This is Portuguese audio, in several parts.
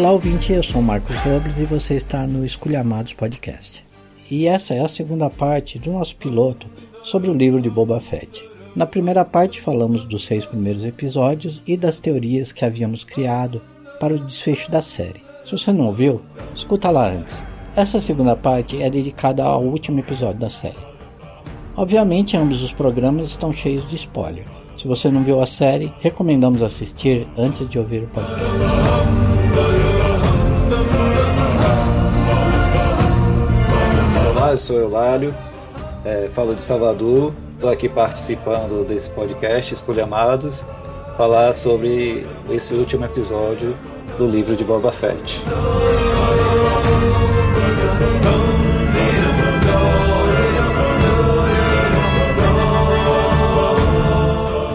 Olá, ouvinte, eu sou Marcos Robles e você está no Esculhamados Podcast. E essa é a segunda parte do nosso piloto sobre o livro de Boba Fett. Na primeira parte falamos dos seis primeiros episódios e das teorias que havíamos criado para o desfecho da série. Se você não ouviu, escuta lá antes. Essa segunda parte é dedicada ao último episódio da série. Obviamente, ambos os programas estão cheios de spoiler. Se você não viu a série, recomendamos assistir antes de ouvir o podcast. Eu sou Eulário, é, falo de Salvador, estou aqui participando desse podcast Escolhamados, falar sobre esse último episódio do livro de Boba Fett.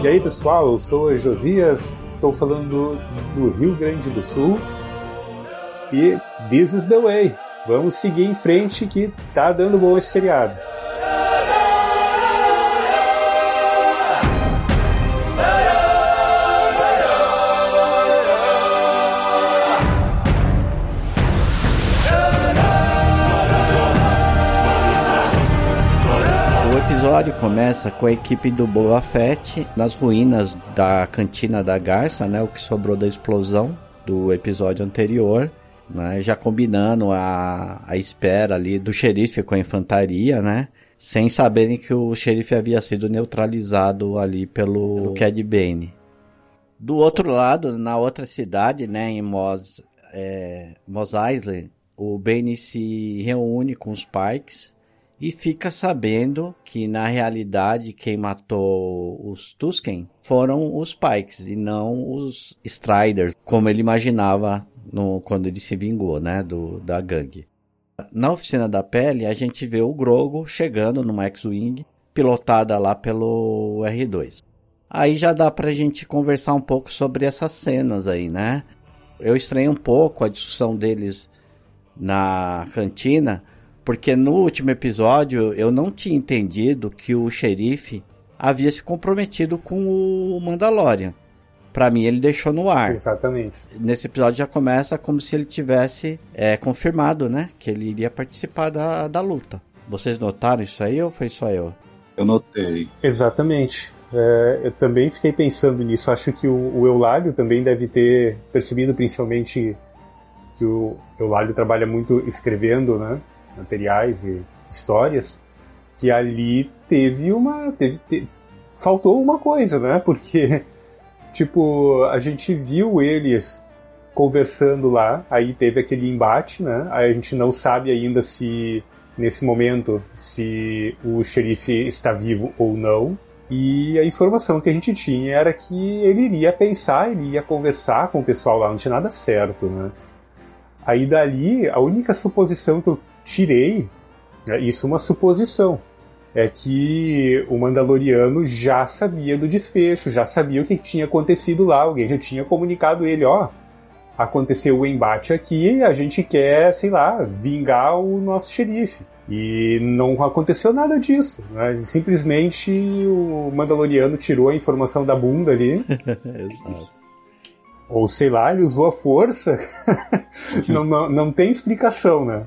E aí pessoal, eu sou Josias, estou falando do Rio Grande do Sul e this is the way. Vamos seguir em frente que tá dando bom esse feriado. O episódio começa com a equipe do Boba Fett nas ruínas da cantina da Garça, né, o que sobrou da explosão do episódio anterior, né, já combinando a, a espera ali do xerife com a infantaria, né, sem saberem que o xerife havia sido neutralizado ali pelo, pelo Cad Bane. Do outro lado, na outra cidade, né, em Mos, é, Mos Eisley, o Bane se reúne com os Pikes e fica sabendo que na realidade quem matou os Tusken foram os Pikes e não os Striders, como ele imaginava no, quando ele se vingou, né, do, da gangue. Na oficina da pele, a gente vê o Grogo chegando no X-Wing, pilotada lá pelo R2. Aí já dá pra gente conversar um pouco sobre essas cenas aí, né? Eu estranhei um pouco a discussão deles na cantina, porque no último episódio eu não tinha entendido que o xerife havia se comprometido com o Mandalorian. Para mim ele deixou no ar. Exatamente. Nesse episódio já começa como se ele tivesse é, confirmado, né, que ele iria participar da, da luta. Vocês notaram isso aí ou foi só eu? Eu notei. Exatamente. É, eu também fiquei pensando nisso. Acho que o, o Eulário também deve ter percebido, principalmente, que o Eulário trabalha muito escrevendo, né? Materiais e histórias. Que ali teve uma. Teve, te, faltou uma coisa, né? Porque, tipo, a gente viu eles conversando lá, aí teve aquele embate, né? A gente não sabe ainda se, nesse momento, se o xerife está vivo ou não. E a informação que a gente tinha era que ele iria pensar, ele ia conversar com o pessoal lá, não tinha nada certo, né? Aí dali, a única suposição que eu tirei, é isso é uma suposição, é que o Mandaloriano já sabia do desfecho, já sabia o que tinha acontecido lá, alguém já tinha comunicado ele, ó, aconteceu o embate aqui, a gente quer, sei lá, vingar o nosso xerife. E não aconteceu nada disso. Né? Simplesmente o Mandaloriano tirou a informação da bunda ali. Exato. Ou sei lá, ele usou a força. não, não, não tem explicação, né?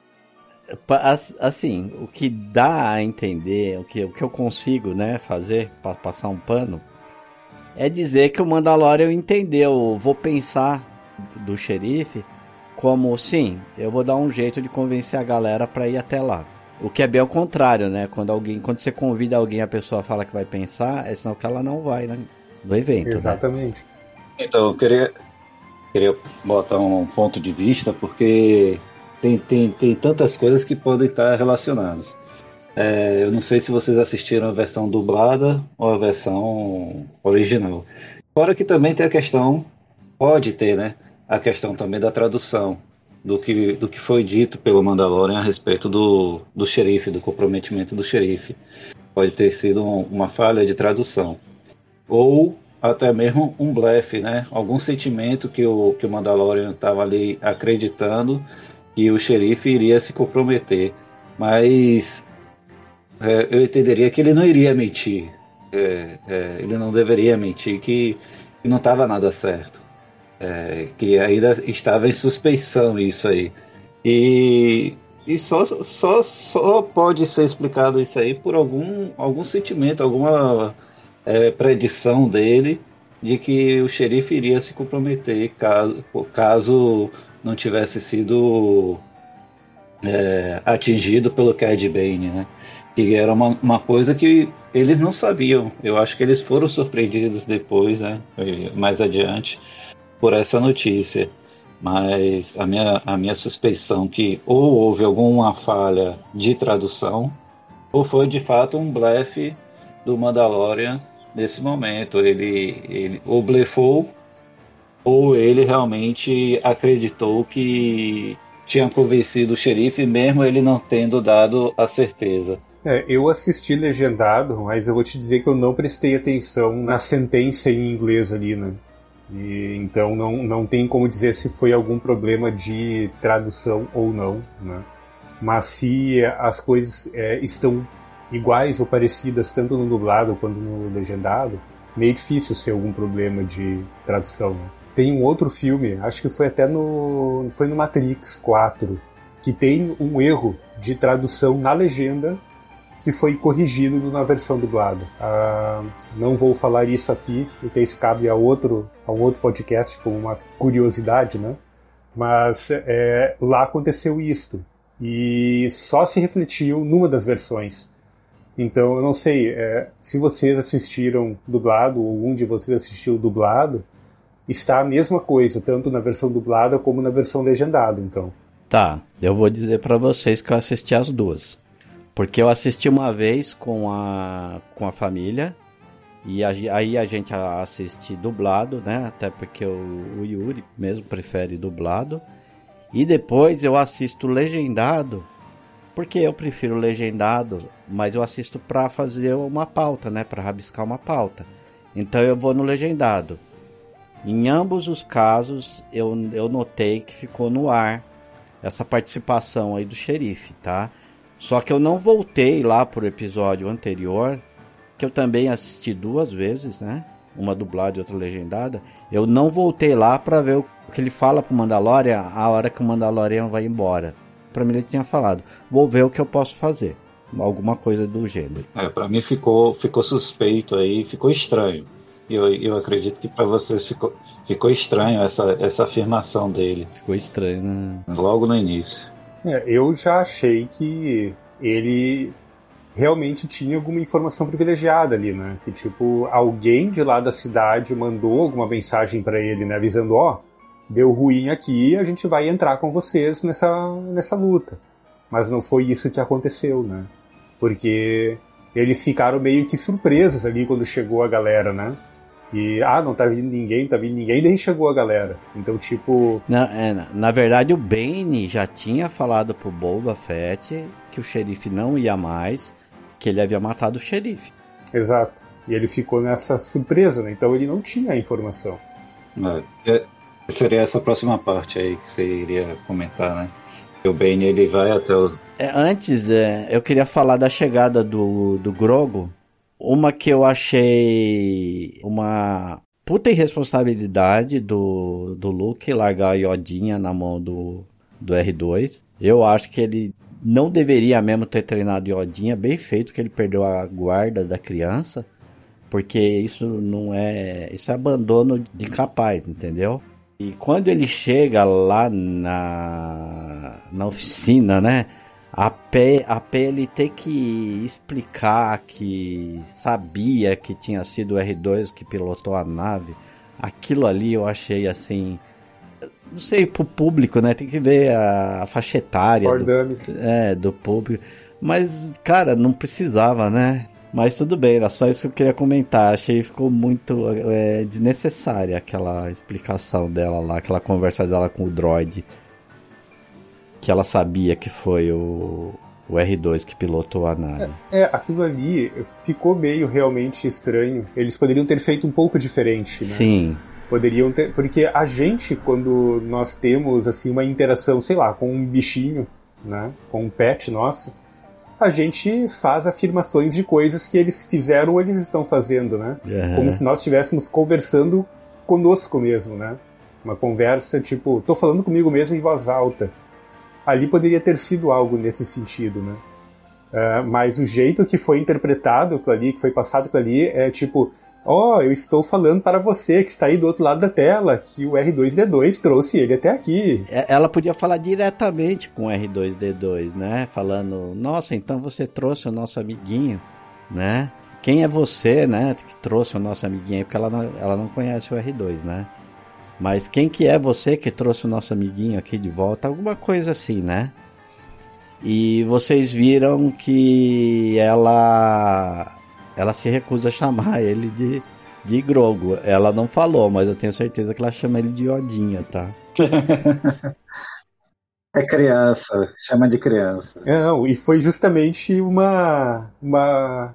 Assim, o que dá a entender, o que, o que eu consigo né, fazer para passar um pano, é dizer que o Mandalorian entendeu, vou pensar do xerife como sim, eu vou dar um jeito de convencer a galera para ir até lá. O que é bem ao contrário, né? Quando alguém, quando você convida alguém, a pessoa fala que vai pensar, é sinal que ela não vai, né? No evento. Exatamente. Né? Então, eu queria, queria botar um ponto de vista, porque tem, tem, tem tantas coisas que podem estar relacionadas. É, eu não sei se vocês assistiram a versão dublada ou a versão original. Fora que também tem a questão, pode ter, né? A questão também da tradução do que, do que foi dito pelo Mandalorian a respeito do, do xerife, do comprometimento do xerife. Pode ter sido um, uma falha de tradução. Ou até mesmo um blefe, né? Algum sentimento que o, que o Mandalorian estava ali acreditando que o xerife iria se comprometer. Mas é, eu entenderia que ele não iria mentir. É, é, ele não deveria mentir que, que não estava nada certo. É, que ainda estava em suspeição isso aí. E, e só, só, só pode ser explicado isso aí por algum, algum sentimento, alguma é, predição dele de que o xerife iria se comprometer caso, caso não tivesse sido é, atingido pelo Cad Bane, né? Que era uma, uma coisa que eles não sabiam. Eu acho que eles foram surpreendidos depois, né? Mais adiante, por essa notícia. Mas a minha, a minha suspeição que ou houve alguma falha de tradução, ou foi de fato um blefe do Mandalorian nesse momento. Ele, ele ou blefou, ou ele realmente acreditou que tinha convencido o xerife, mesmo ele não tendo dado a certeza. É, eu assisti legendado, mas eu vou te dizer que eu não prestei atenção na sentença em inglês ali, né? E, então não, não tem como dizer se foi algum problema de tradução ou não, né? Mas se as coisas é, estão iguais ou parecidas tanto no dublado quanto no legendado, meio difícil ser algum problema de tradução. Né? Tem um outro filme, acho que foi até no foi no Matrix 4, que tem um erro de tradução na legenda que foi corrigido na versão dublada. Ah, não vou falar isso aqui, porque isso cabe a outro, a um outro podcast como uma curiosidade, né? Mas é, lá aconteceu isto e só se refletiu numa das versões. Então eu não sei é, se vocês assistiram dublado ou um de vocês assistiu dublado, está a mesma coisa tanto na versão dublada como na versão legendada. Então. Tá, eu vou dizer para vocês que eu assisti as duas. Porque eu assisti uma vez com a, com a família. E a, aí a gente assiste dublado, né? Até porque o, o Yuri mesmo prefere dublado. E depois eu assisto legendado. Porque eu prefiro legendado, mas eu assisto para fazer uma pauta, né? Para rabiscar uma pauta. Então eu vou no legendado. Em ambos os casos, eu, eu notei que ficou no ar essa participação aí do xerife, tá? Só que eu não voltei lá pro episódio anterior, que eu também assisti duas vezes, né? Uma dublada e outra legendada. Eu não voltei lá para ver o que ele fala pro Mandalorian a hora que o Mandalorian vai embora. Para mim ele tinha falado, vou ver o que eu posso fazer. Alguma coisa do gênero. É, para mim ficou, ficou suspeito aí, ficou estranho. Eu, eu acredito que para vocês ficou, ficou estranho essa, essa afirmação dele. Ficou estranho, né? Logo no início. É, eu já achei que ele realmente tinha alguma informação privilegiada ali, né? Que tipo, alguém de lá da cidade mandou alguma mensagem para ele, né? Avisando, ó, oh, deu ruim aqui, a gente vai entrar com vocês nessa, nessa luta. Mas não foi isso que aconteceu, né? Porque eles ficaram meio que surpresos ali quando chegou a galera, né? E, ah, não tá vindo ninguém, tá vindo ninguém, daí chegou a galera. Então, tipo. Na, é, na verdade, o Bane já tinha falado pro Boba Fett que o xerife não ia mais, que ele havia matado o xerife. Exato. E ele ficou nessa surpresa, né? Então ele não tinha a informação. É, é seria essa próxima parte aí que você iria comentar, né? O Bane ele vai até o. É, antes, é, eu queria falar da chegada do, do Grogo uma que eu achei uma puta irresponsabilidade do, do Luke largar a Iodinha na mão do, do R2. Eu acho que ele não deveria mesmo ter treinado Iodinha, bem feito que ele perdeu a guarda da criança, porque isso não é, isso é abandono de incapaz, entendeu? E quando ele chega lá na, na oficina, né? A, P, a PL ter que explicar que sabia que tinha sido o R2 que pilotou a nave, aquilo ali eu achei assim. Não sei, pro público, né? Tem que ver a, a faixa etária. For do, é, do público. Mas, cara, não precisava, né? Mas tudo bem, era só isso que eu queria comentar. Achei que ficou muito é, desnecessária aquela explicação dela lá, aquela conversa dela com o droid que ela sabia que foi o, o R2 que pilotou a nave. É, é, aquilo ali ficou meio realmente estranho. Eles poderiam ter feito um pouco diferente, né? Sim. Poderiam ter, porque a gente quando nós temos assim uma interação, sei lá, com um bichinho, né, com um pet nosso, a gente faz afirmações de coisas que eles fizeram ou eles estão fazendo, né? Uhum. Como se nós estivéssemos conversando conosco mesmo, né? Uma conversa tipo, tô falando comigo mesmo em voz alta. Ali poderia ter sido algo nesse sentido, né? Uh, mas o jeito que foi interpretado ali, que foi passado ali, é tipo, ó, oh, eu estou falando para você que está aí do outro lado da tela, que o R2D2 trouxe ele até aqui. É, ela podia falar diretamente com o R2D2, né? Falando, nossa, então você trouxe o nosso amiguinho, né? Quem é você, né, que trouxe o nosso amiguinho aí? Porque ela não, ela não conhece o R2, né? Mas quem que é você que trouxe o nosso amiguinho aqui de volta? Alguma coisa assim, né? E vocês viram que ela ela se recusa a chamar ele de, de Grogo. Ela não falou, mas eu tenho certeza que ela chama ele de Odinha, tá? é criança, chama de criança. Não, e foi justamente uma, uma,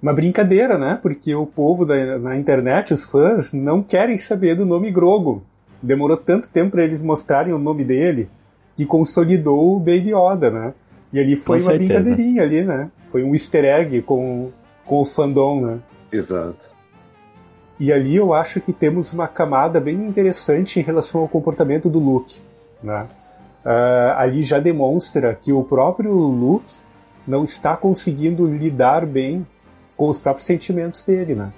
uma brincadeira, né? Porque o povo da, na internet, os fãs, não querem saber do nome Grogo. Demorou tanto tempo para eles mostrarem o nome dele que consolidou o Baby Yoda, né? E ali foi uma brincadeirinha ali, né? Foi um easter egg com, com o fandom, né? Exato. E ali eu acho que temos uma camada bem interessante em relação ao comportamento do Luke, né? Uh, ali já demonstra que o próprio Luke não está conseguindo lidar bem com os próprios sentimentos dele, né?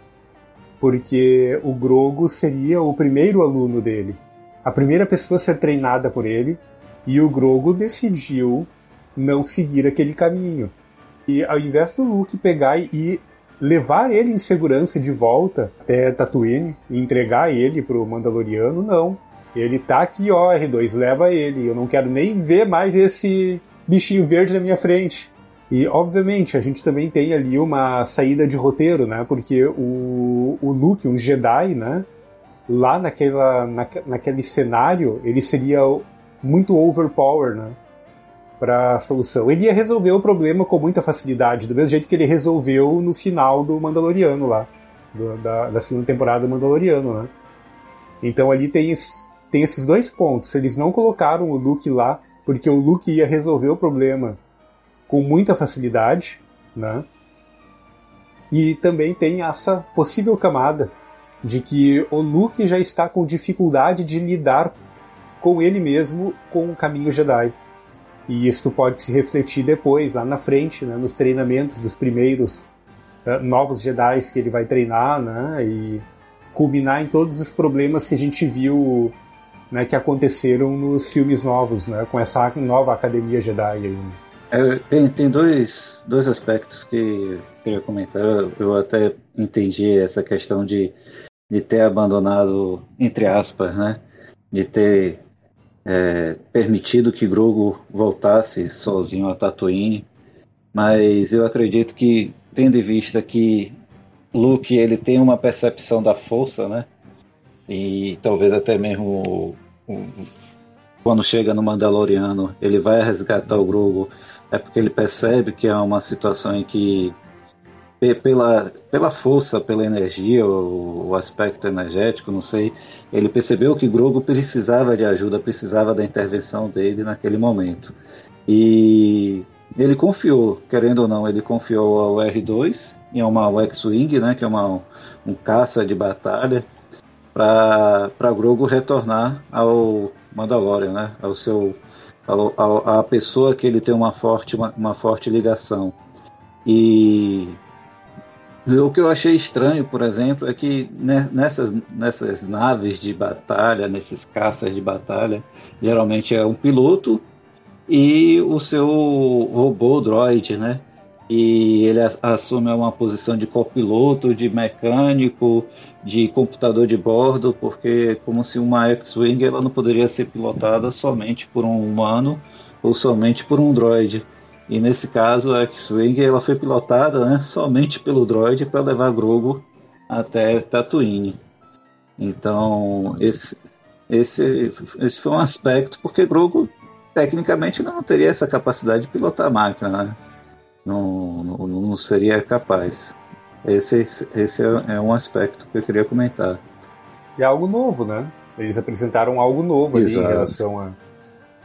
Porque o Grogo seria o primeiro aluno dele, a primeira pessoa a ser treinada por ele, e o Grogo decidiu não seguir aquele caminho. E ao invés do Luke pegar e levar ele em segurança de volta até Tatooine e entregar ele pro Mandaloriano, não. Ele tá aqui, ó, R2, leva ele. Eu não quero nem ver mais esse bichinho verde na minha frente. E, obviamente, a gente também tem ali uma saída de roteiro, né? Porque o, o Luke, um Jedi, né? Lá naquela, na, naquele cenário, ele seria muito overpower, né? para a solução. Ele ia resolver o problema com muita facilidade, do mesmo jeito que ele resolveu no final do Mandaloriano lá, do, da, da, segunda temporada do Mandaloriano, né? Então ali tem, tem esses dois pontos. Eles não colocaram o Luke lá porque o Luke ia resolver o problema com muita facilidade, né? E também tem essa possível camada de que o Luke já está com dificuldade de lidar com ele mesmo com o caminho Jedi. E isso pode se refletir depois, lá na frente, né, nos treinamentos dos primeiros uh, novos Jedi que ele vai treinar, né, e culminar em todos os problemas que a gente viu né, que aconteceram nos filmes novos, né, com essa nova Academia Jedi. Aí. É, tem tem dois, dois aspectos que eu queria comentar. Eu até entendi essa questão de, de ter abandonado, entre aspas, né, de ter é, permitido que Grogu voltasse sozinho a Tatooine, mas eu acredito que, tendo em vista que Luke ele tem uma percepção da força, né? E talvez até mesmo quando chega no Mandaloriano, ele vai resgatar o Grogu, é porque ele percebe que é uma situação em que pela, pela força, pela energia, o, o, aspecto energético, não sei, ele percebeu que Grogo precisava de ajuda, precisava da intervenção dele naquele momento. E ele confiou, querendo ou não, ele confiou ao R2 em uma X-Wing, né, que é uma, um caça de batalha, para Grogo retornar ao Mandalorian, né, ao seu, ao, a pessoa que ele tem uma forte, uma, uma forte ligação. E o que eu achei estranho, por exemplo, é que nessas, nessas naves de batalha, nesses caças de batalha, geralmente é um piloto e o seu robô droid, né? E ele assume uma posição de copiloto, de mecânico, de computador de bordo, porque como se uma X-Wing ela não poderia ser pilotada somente por um humano ou somente por um droid. E nesse caso, a X-Wing ela foi pilotada né, somente pelo droid para levar Grogu até Tatooine. Então, esse, esse, esse foi um aspecto, porque Grogu tecnicamente não teria essa capacidade de pilotar a máquina, né? Não, não, não, seria capaz. Esse, esse é, é um aspecto que eu queria comentar. E é algo novo, né? Eles apresentaram algo novo ali em relação a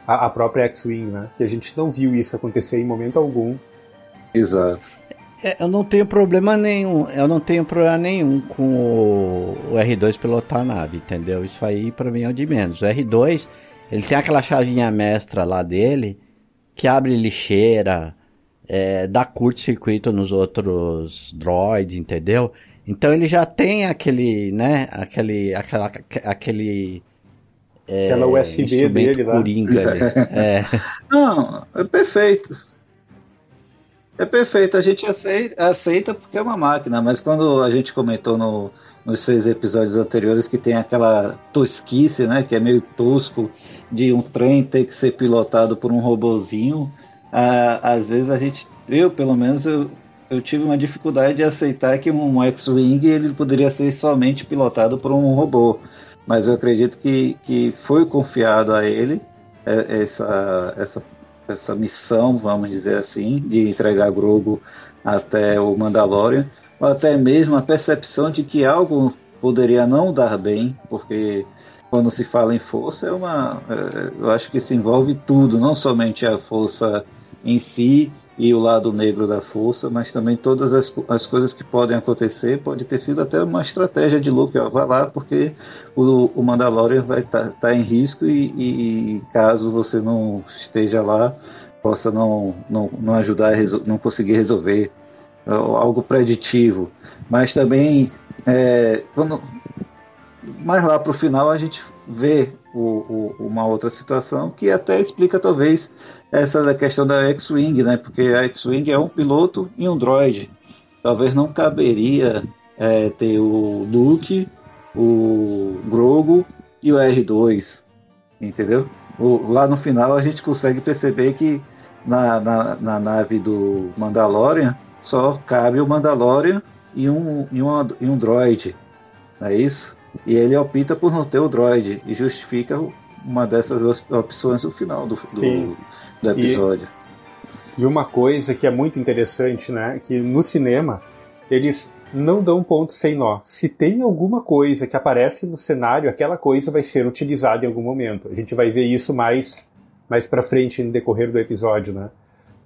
a, a própria X-Wing, né? Que a gente não viu isso acontecer em momento algum. Exato. É, eu não tenho problema nenhum, eu não tenho problema nenhum com o, o R2 pilotar a nave, entendeu? Isso aí para mim é o de menos. O R2, ele tem aquela chavinha mestra lá dele que abre lixeira, é, dá curto-circuito nos outros droids, entendeu? Então ele já tem aquele, né, aquele, aquela, aquele é, aquela USB dele lá. Coringa ali. é. Não, é perfeito. É perfeito, a gente aceita, aceita porque é uma máquina, mas quando a gente comentou no, nos seis episódios anteriores que tem aquela tosquice, né, que é meio tosco, de um trem ter que ser pilotado por um robozinho, às vezes a gente, eu pelo menos, eu, eu tive uma dificuldade de aceitar que um X-Wing ele poderia ser somente pilotado por um robô, mas eu acredito que, que foi confiado a ele é, essa, essa essa missão, vamos dizer assim, de entregar Grogu até o Mandalorian, ou até mesmo a percepção de que algo poderia não dar bem, porque quando se fala em força é uma, é, eu acho que se envolve tudo, não somente a força em si, e o lado negro da força, mas também todas as, as coisas que podem acontecer. Pode ter sido até uma estratégia de Luke, ó, vai lá porque o, o Mandalorian vai estar tá, tá em risco e, e, caso você não esteja lá, possa não, não, não ajudar, não conseguir resolver algo preditivo. Mas também, é, quando, mais lá para o final, a gente vê o, o, uma outra situação que até explica talvez essa questão da X-Wing, né? Porque a X-Wing é um piloto e um droid. Talvez não caberia é, ter o Luke, o Grogu e o R2, entendeu? O, lá no final a gente consegue perceber que na, na, na, nave do Mandalorian só cabe o Mandalorian e um, e, uma, e um droid, não é isso? E ele opta por não ter o droid e justifica uma dessas opções no final do, do, do episódio. E, e, uma coisa que é muito interessante, né? Que no cinema eles não dão ponto sem nó. Se tem alguma coisa que aparece no cenário, aquela coisa vai ser utilizada em algum momento. A gente vai ver isso mais mais para frente no decorrer do episódio, né?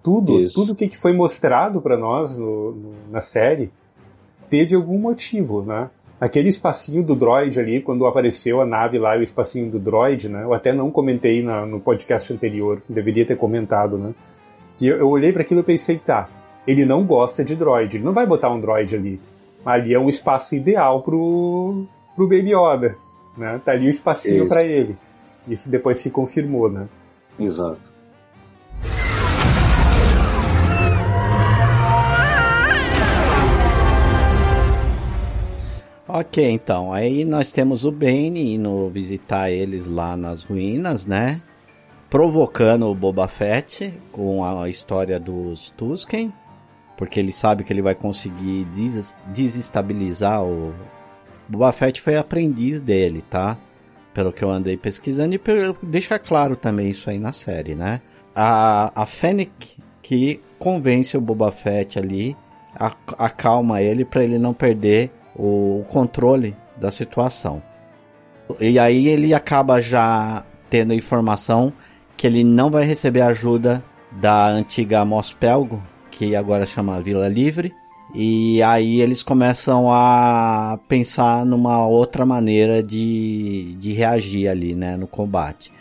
Tudo, isso. tudo que foi mostrado para nós no, no, na série teve algum motivo, né? Aquele espacinho do droid ali, quando apareceu a nave lá, o espacinho do droid, né? Eu até não comentei na, no podcast anterior, deveria ter comentado, né? Que eu, eu olhei para aquilo e pensei, tá, ele não gosta de droid, ele não vai botar um droid ali. Ali é um espaço ideal pro, pro Baby Yoda, né? Tá ali o um espacinho para ele. Isso depois se confirmou, né? Exato. Ok, então. Aí nós temos o Bane indo visitar eles lá nas ruínas, né? Provocando o Boba Fett com a história dos Tusken. Porque ele sabe que ele vai conseguir des desestabilizar o. Boba Fett foi aprendiz dele, tá? Pelo que eu andei pesquisando e deixa claro também isso aí na série, né? A, a Fennec que convence o Boba Fett ali, acalma ele para ele não perder o controle da situação. E aí ele acaba já tendo informação que ele não vai receber ajuda da antiga Mospelgo, que agora chama Vila Livre. E aí eles começam a pensar numa outra maneira de, de reagir ali, né, no combate.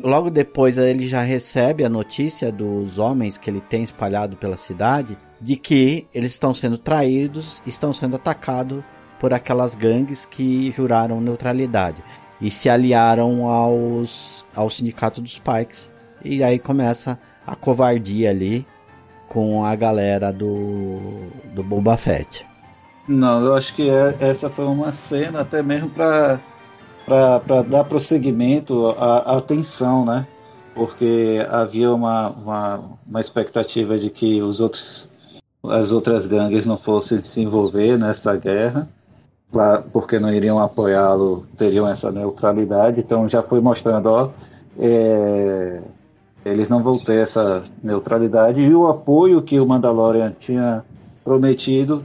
Logo depois ele já recebe a notícia dos homens que ele tem espalhado pela cidade de que eles estão sendo traídos, estão sendo atacados por aquelas gangues que juraram neutralidade e se aliaram aos, ao sindicato dos Pikes. E aí começa a covardia ali com a galera do, do Boba Fett. Não, eu acho que é, essa foi uma cena até mesmo para para dar prosseguimento à, tensão, né? Porque havia uma, uma, uma expectativa de que os outros as outras gangues não fossem se envolver nessa guerra porque não iriam apoiá-lo, teriam essa neutralidade. Então já foi mostrando, ó, é, eles não vão ter essa neutralidade e o apoio que o Mandalorian tinha prometido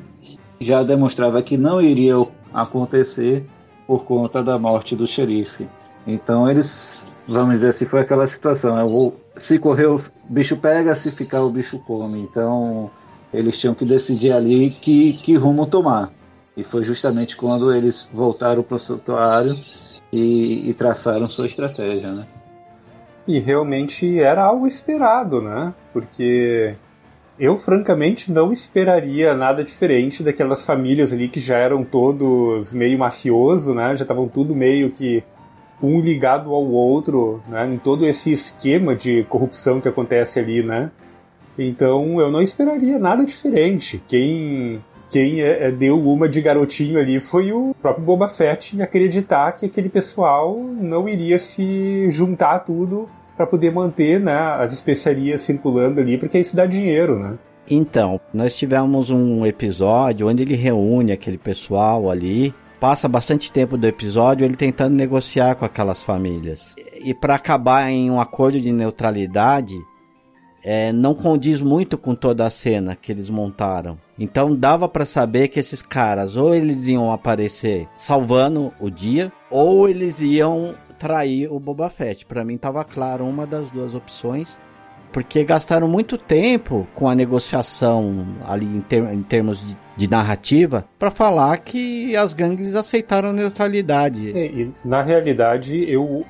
já demonstrava que não iria acontecer por conta da morte do xerife. Então eles, vamos dizer assim, foi aquela situação, é, se correr o bicho pega, se ficar o bicho come. Então eles tinham que decidir ali que, que rumo tomar. E foi justamente quando eles voltaram para o santuário e, e traçaram sua estratégia, né? E realmente era algo esperado, né? Porque eu, francamente, não esperaria nada diferente daquelas famílias ali que já eram todos meio mafioso, né? Já estavam tudo meio que um ligado ao outro, né? Em todo esse esquema de corrupção que acontece ali, né? Então eu não esperaria nada diferente. Quem quem é, é, deu uma de garotinho ali foi o próprio Boba Fett em acreditar que aquele pessoal não iria se juntar tudo para poder manter né, as especiarias circulando ali, porque isso dá dinheiro, né? Então, nós tivemos um episódio onde ele reúne aquele pessoal ali, passa bastante tempo do episódio ele tentando negociar com aquelas famílias. E para acabar em um acordo de neutralidade, é, não condiz muito com toda a cena que eles montaram. Então dava para saber que esses caras ou eles iam aparecer salvando o dia, ou eles iam trair o Boba Fett. Para mim tava claro uma das duas opções, porque gastaram muito tempo com a negociação ali em, ter em termos de, de narrativa para falar que as gangues aceitaram neutralidade. É, e na realidade eu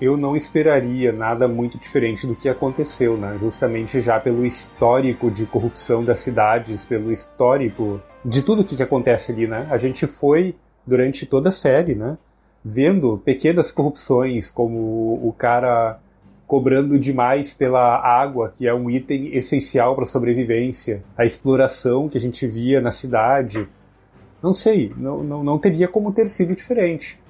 eu não esperaria nada muito diferente do que aconteceu, né? Justamente já pelo histórico de corrupção das cidades, pelo histórico de tudo o que, que acontece ali, né? A gente foi durante toda a série, né? Vendo pequenas corrupções, como o cara cobrando demais pela água, que é um item essencial para a sobrevivência, a exploração que a gente via na cidade. Não sei, não, não, não teria como ter sido diferente.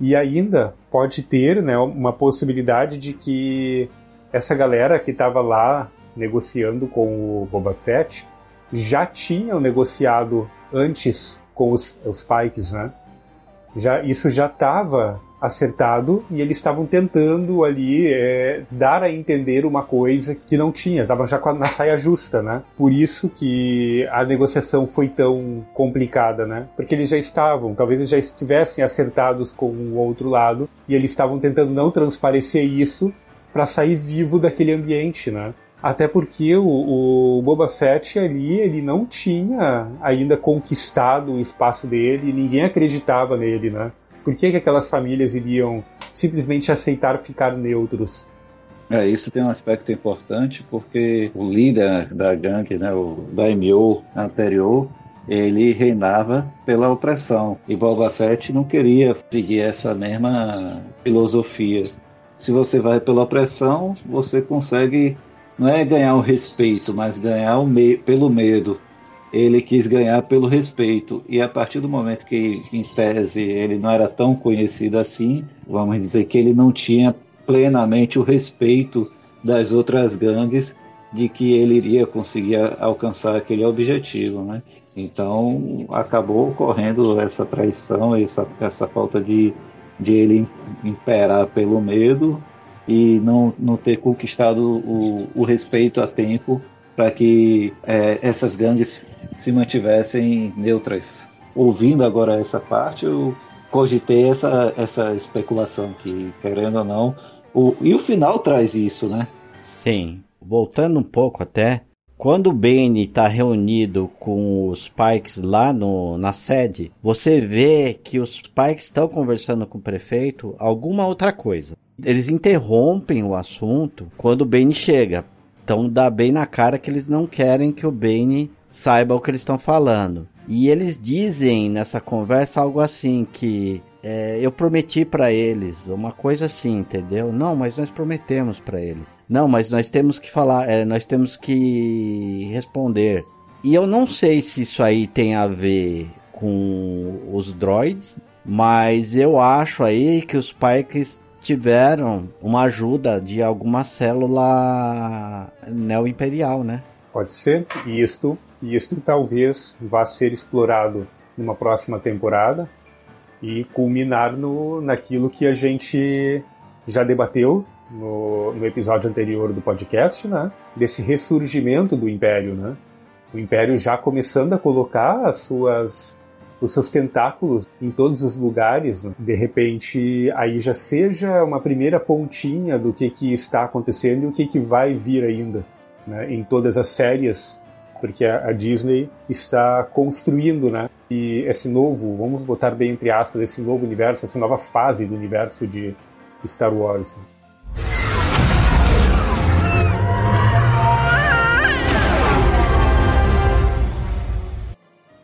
E ainda pode ter né, uma possibilidade de que essa galera que estava lá negociando com o Boba Fett já tinham negociado antes com os, os Pikes, né? Já, isso já estava acertado e eles estavam tentando ali é, dar a entender uma coisa que não tinha, estavam já na saia justa, né? Por isso que a negociação foi tão complicada, né? Porque eles já estavam, talvez eles já estivessem acertados com o outro lado e eles estavam tentando não transparecer isso para sair vivo daquele ambiente, né? Até porque o, o, Boba Fett ali, ele não tinha ainda conquistado o espaço dele, ninguém acreditava nele, né? Por que, que aquelas famílias iriam simplesmente aceitar ficar neutros? É, isso tem um aspecto importante porque o líder da gangue, né, o daimyo anterior, ele reinava pela opressão e Boba Fett não queria seguir essa mesma filosofia. Se você vai pela opressão, você consegue não é ganhar o respeito, mas ganhar o me pelo medo ele quis ganhar pelo respeito. E a partir do momento que, em tese, ele não era tão conhecido assim, vamos dizer que ele não tinha plenamente o respeito das outras gangues de que ele iria conseguir alcançar aquele objetivo, né? Então acabou ocorrendo essa traição, essa, essa falta de, de ele imperar pelo medo e não, não ter conquistado o, o respeito a tempo para que é, essas gangues se mantivessem neutras. Ouvindo agora essa parte, eu cogitei essa, essa especulação que, querendo ou não, o, e o final traz isso, né? Sim. Voltando um pouco até, quando o Bane está reunido com os Pikes lá no, na sede, você vê que os Pikes estão conversando com o prefeito alguma outra coisa. Eles interrompem o assunto quando o Bane chega. Então dá bem na cara que eles não querem que o Bane saiba o que eles estão falando. E eles dizem nessa conversa algo assim que é, eu prometi para eles uma coisa assim, entendeu? Não, mas nós prometemos para eles. Não, mas nós temos que falar, é, nós temos que responder. E eu não sei se isso aí tem a ver com os droids, mas eu acho aí que os Pikes tiveram uma ajuda de alguma célula neo-imperial, né? Pode ser. E isto isso talvez vá ser explorado numa próxima temporada e culminar no, naquilo que a gente já debateu no, no episódio anterior do podcast, né? Desse ressurgimento do Império, né? O Império já começando a colocar as suas os seus tentáculos em todos os lugares, né? de repente aí já seja uma primeira pontinha do que, que está acontecendo e o que, que vai vir ainda né? em todas as séries porque a, a, Disney está construindo, né? E esse novo, vamos botar bem entre aspas, esse novo universo, essa nova fase do universo de Star Wars. Né?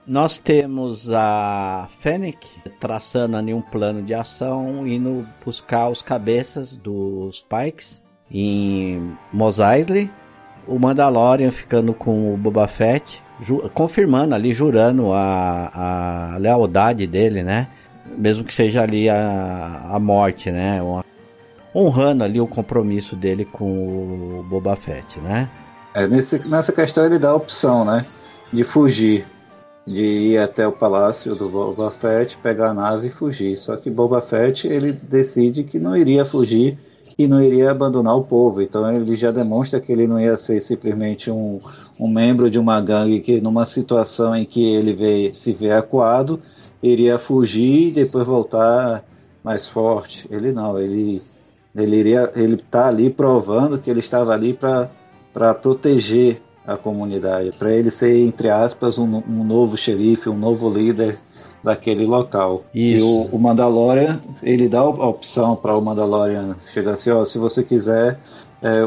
Nós temos a Fennec traçando ali um plano de ação, indo buscar os cabeças dos Pikes em Mos Eisley. O Mandalorian ficando com o Boba Fett, confirmando ali, jurando a, a lealdade dele, né? Mesmo que seja ali a, a morte, né? Uma, honrando ali o compromisso dele com o Boba Fett, né? É, nesse, nessa questão ele dá a opção, né? De fugir de ir até o palácio do Boba Fett, pegar a nave e fugir. Só que Boba Fett ele decide que não iria fugir e não iria abandonar o povo. Então ele já demonstra que ele não ia ser simplesmente um, um membro de uma gangue que numa situação em que ele vê, se vê acuado, iria fugir e depois voltar mais forte. Ele não, ele ele iria ele está ali provando que ele estava ali para proteger a comunidade, para ele ser, entre aspas, um, um, novo xerife, um novo líder daquele local. Isso. E o, o Mandalorian, ele dá a opção para o Mandalorian chegar assim, ó, se você quiser, é,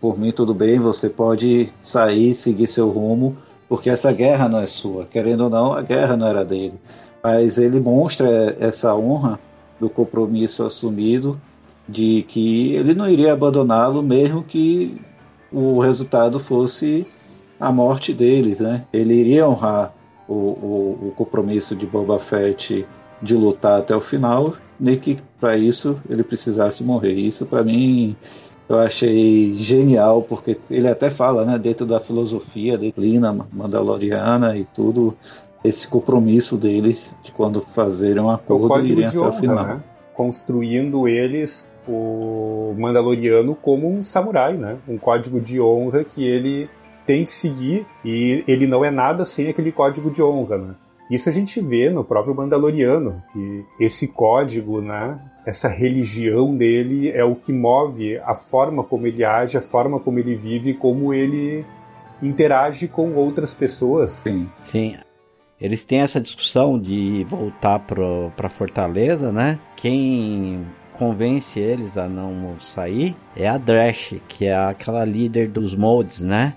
por mim tudo bem, você pode sair, seguir seu rumo, porque essa guerra não é sua. Querendo ou não, a guerra não era dele. Mas ele mostra essa honra do compromisso assumido de que ele não iria abandoná-lo mesmo que o resultado fosse a morte deles, né? Ele iria honrar o, o, o compromisso de Boba Fett de lutar até o final, nem que para isso ele precisasse morrer. Isso para mim eu achei genial, porque ele até fala, né, dentro da filosofia da Lina Mandaloriana e tudo, esse compromisso deles de quando fazerem um acordo o código de honra, final. Né? Construindo eles o Mandaloriano como um samurai, né? Um código de honra que ele tem que seguir e ele não é nada sem aquele código de honra, né? Isso a gente vê no próprio Mandaloriano, que esse código, né, essa religião dele é o que move a forma como ele age, a forma como ele vive, como ele interage com outras pessoas. Sim. Sim. Eles têm essa discussão de voltar para Fortaleza, né? Quem convence eles a não sair é a Dresh, que é aquela líder dos moldes, né?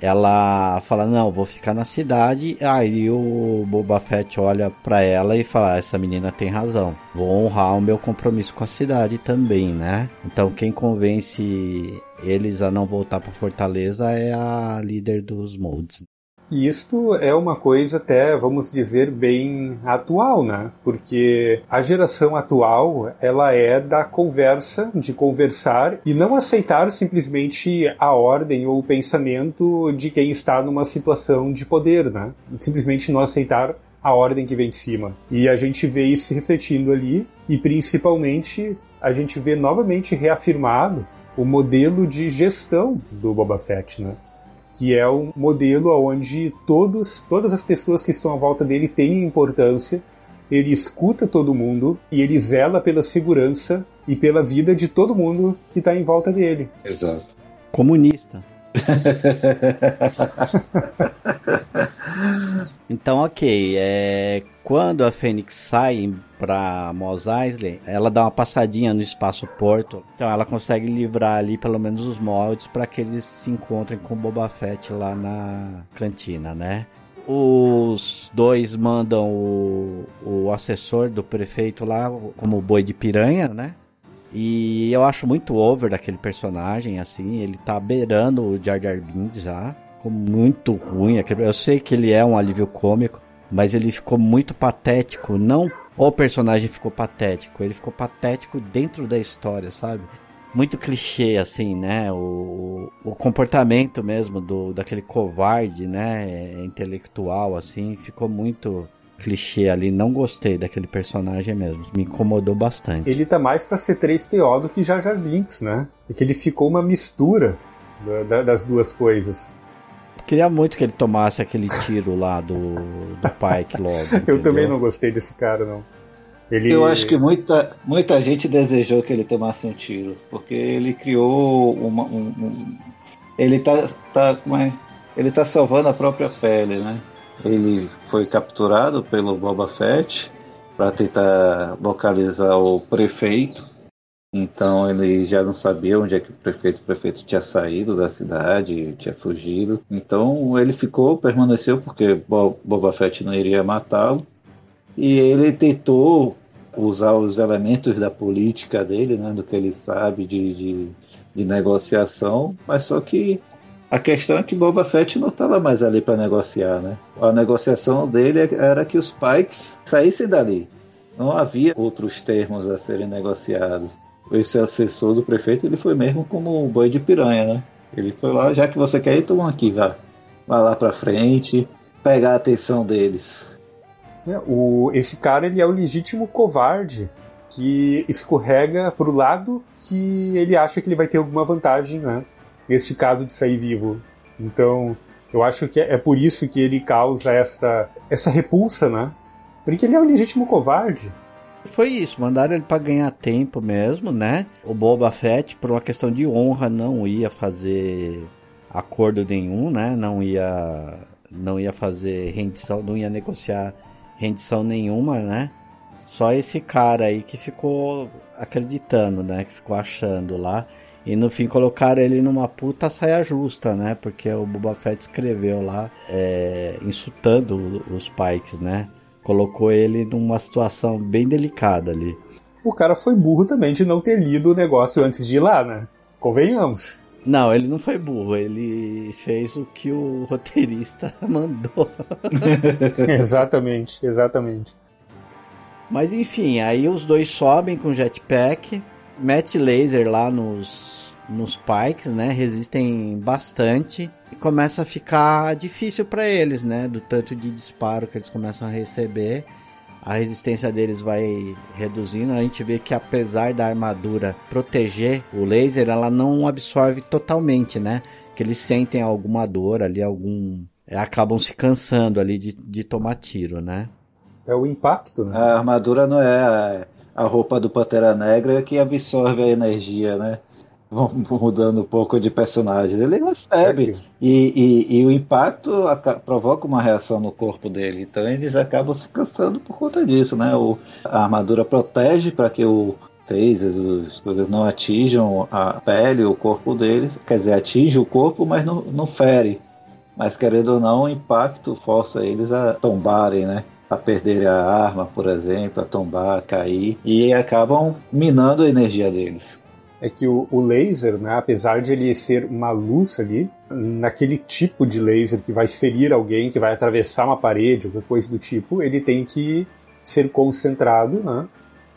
Ela fala: Não, vou ficar na cidade. Aí o Boba Fett olha para ela e fala: Essa menina tem razão, vou honrar o meu compromisso com a cidade também, né? Então, quem convence eles a não voltar para Fortaleza é a líder dos moldes. E isto é uma coisa até, vamos dizer, bem atual, né? Porque a geração atual, ela é da conversa, de conversar e não aceitar simplesmente a ordem ou o pensamento de quem está numa situação de poder, né? Simplesmente não aceitar a ordem que vem de cima. E a gente vê isso se refletindo ali e principalmente a gente vê novamente reafirmado o modelo de gestão do Boba Fett, né? Que é um modelo onde todos, todas as pessoas que estão à volta dele têm importância, ele escuta todo mundo e ele zela pela segurança e pela vida de todo mundo que está em volta dele. Exato. Comunista. então, ok. É, quando a Fênix sai para Mos Eisley, ela dá uma passadinha no espaço porto. Então ela consegue livrar ali pelo menos os moldes para que eles se encontrem com Boba Fett lá na cantina, né? Os dois mandam o, o assessor do prefeito lá como boi de piranha, né? E eu acho muito over daquele personagem, assim, ele tá beirando o Jar Jar Binks já, ficou muito ruim. Eu sei que ele é um alívio cômico, mas ele ficou muito patético, não o personagem ficou patético, ele ficou patético dentro da história, sabe? Muito clichê, assim, né? O, o comportamento mesmo do daquele covarde, né? Intelectual, assim, ficou muito clichê ali. Não gostei daquele personagem mesmo. Me incomodou bastante. Ele tá mais pra ser 3PO do que Jar Jar Binks, né? Porque ele ficou uma mistura da, das duas coisas. Queria muito que ele tomasse aquele tiro lá do, do Pike logo. Eu também não gostei desse cara, não. Ele... Eu acho que muita, muita gente desejou que ele tomasse um tiro, porque ele criou uma, um, um, ele tá, tá como é, ele tá salvando a própria pele, né? Ele foi capturado pelo Boba Fett para tentar localizar o prefeito. Então ele já não sabia onde é que o prefeito, o prefeito tinha saído da cidade, tinha fugido. Então ele ficou, permaneceu porque Boba Fett não iria matá-lo. E ele tentou usar os elementos da política dele, né, do que ele sabe de, de, de negociação, mas só que a questão é que Boba Fett não estava mais ali para negociar, né? A negociação dele era que os Pikes saíssem dali. Não havia outros termos a serem negociados. Esse assessor do prefeito, ele foi mesmo como um boi de piranha, né? Ele foi lá, já que você quer ir, toma aqui, vá. Vai lá para frente, pegar a atenção deles. É, o, esse cara, ele é o legítimo covarde que escorrega pro lado que ele acha que ele vai ter alguma vantagem, né? Neste caso de sair vivo. Então, eu acho que é, é por isso que ele causa essa, essa repulsa, né? Porque ele é um legítimo covarde. Foi isso, mandaram ele para ganhar tempo mesmo, né? O Boba Fett, por uma questão de honra, não ia fazer acordo nenhum, né? Não ia, não ia fazer rendição, não ia negociar rendição nenhuma, né? Só esse cara aí que ficou acreditando, né? Que ficou achando lá. E no fim colocaram ele numa puta saia justa, né? Porque o Boba Fett escreveu lá, é, insultando os Pikes, né? Colocou ele numa situação bem delicada ali. O cara foi burro também de não ter lido o negócio antes de ir lá, né? Convenhamos. Não, ele não foi burro, ele fez o que o roteirista mandou. exatamente, exatamente. Mas enfim, aí os dois sobem com jetpack, mete laser lá nos, nos pikes, né? Resistem bastante e começa a ficar difícil para eles, né? Do tanto de disparo que eles começam a receber a resistência deles vai reduzindo. A gente vê que apesar da armadura proteger o laser, ela não absorve totalmente, né? Que eles sentem alguma dor ali, algum. É, acabam se cansando ali de, de tomar tiro, né? É o impacto, né? A armadura não é a, roupa do Pantera Negra que absorve a energia, né? vão mudando um pouco de personagem. Ele recebe. E, e, e, o impacto provoca uma reação no corpo dele. Então eles acabam se cansando por conta disso, né? O, a armadura protege para que o tasers, as coisas não atinjam a pele, o corpo deles. Quer dizer, atinge o corpo, mas não, não fere. Mas querendo ou não, o impacto força eles a tombarem, né? A perderem a arma, por exemplo, a tombar, a cair, e acabam minando a energia deles é que o, o, laser, né, apesar de ele ser uma luz ali, naquele tipo de laser que vai ferir alguém, que vai atravessar uma parede, qualquer coisa do tipo, ele tem que ser concentrado, né?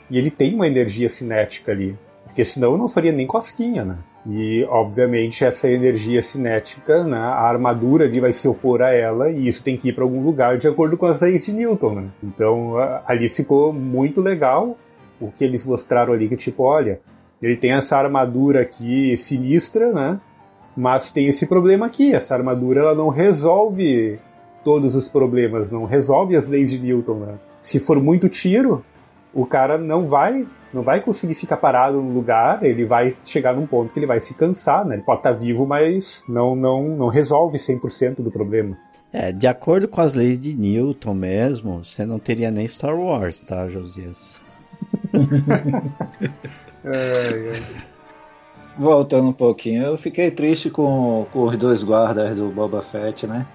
E ele tem uma energia cinética ali, porque senão não faria nem cosquinha, né? E, obviamente, essa energia cinética, né, a armadura ali vai se opor a ela e isso tem que ir para algum lugar de acordo com as leis de Newton, né? Então, ali ficou muito legal o que eles mostraram ali, que tipo, olha, ele tem essa armadura aqui sinistra, né? Mas tem esse problema aqui, essa armadura ela não resolve todos os problemas, não resolve as leis de Newton, né? Se for muito tiro, o cara não vai não vai conseguir ficar parado no lugar, ele vai chegar num ponto que ele vai se cansar, né? Ele pode estar vivo, mas não não não resolve 100% do problema. É, de acordo com as leis de Newton mesmo, você não teria nem Star Wars, tá, Josias? ai, ai. Voltando um pouquinho, eu fiquei triste com, com os dois guardas do Boba Fett, né?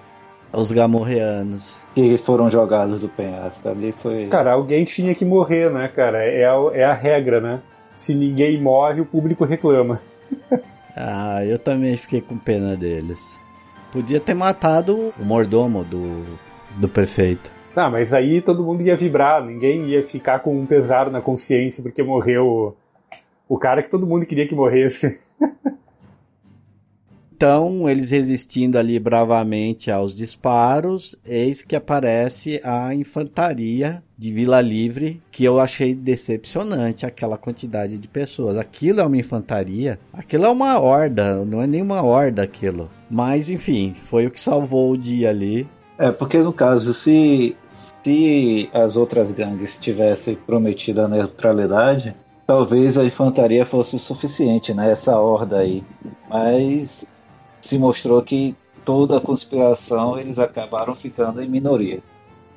Os gamorreanos. Que foram jogados do penhasco. Ali foi. Cara, alguém tinha que morrer, né, cara? É a, é a regra, né? Se ninguém morre, o público reclama. ah, eu também fiquei com pena deles. Podia ter matado o mordomo do, do prefeito. Ah, mas aí todo mundo ia vibrar, ninguém ia ficar com um pesar na consciência porque morreu o cara que todo mundo queria que morresse. Então, eles resistindo ali bravamente aos disparos, eis que aparece a infantaria de Vila Livre, que eu achei decepcionante aquela quantidade de pessoas. Aquilo é uma infantaria, aquilo é uma horda, não é nenhuma horda aquilo. Mas, enfim, foi o que salvou o dia ali. É, porque no caso, se, se as outras gangues tivessem prometido a neutralidade, talvez a infantaria fosse suficiente, né? Essa horda aí. Mas se mostrou que toda a conspiração, eles acabaram ficando em minoria.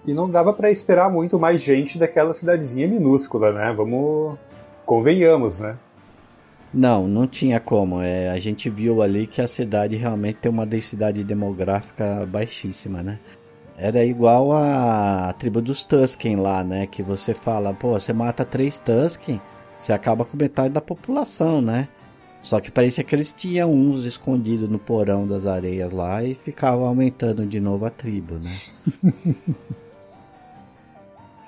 E não dava para esperar muito mais gente daquela cidadezinha minúscula, né? Vamos. Convenhamos, né? Não, não tinha como. É, a gente viu ali que a cidade realmente tem uma densidade demográfica baixíssima, né? Era igual a, a tribo dos Tusken lá, né? Que você fala, pô, você mata três Tusken, você acaba com metade da população, né? Só que parecia que eles tinham uns escondidos no porão das areias lá e ficavam aumentando de novo a tribo, né?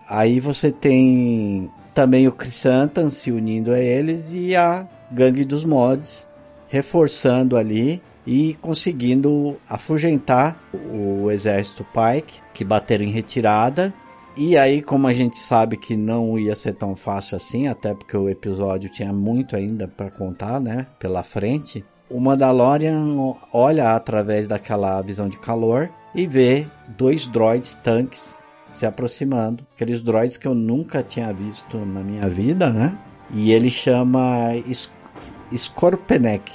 Aí você tem também o Chrysanthemum se unindo a eles e a gangue dos mods reforçando ali e conseguindo afugentar o exército Pike que bateram em retirada. E aí, como a gente sabe que não ia ser tão fácil assim, até porque o episódio tinha muito ainda para contar, né, pela frente, o Mandalorian olha através daquela visão de calor e vê dois droids tanques se aproximando. Aqueles droids que eu nunca tinha visto na minha vida, né? E ele chama Scorpenek.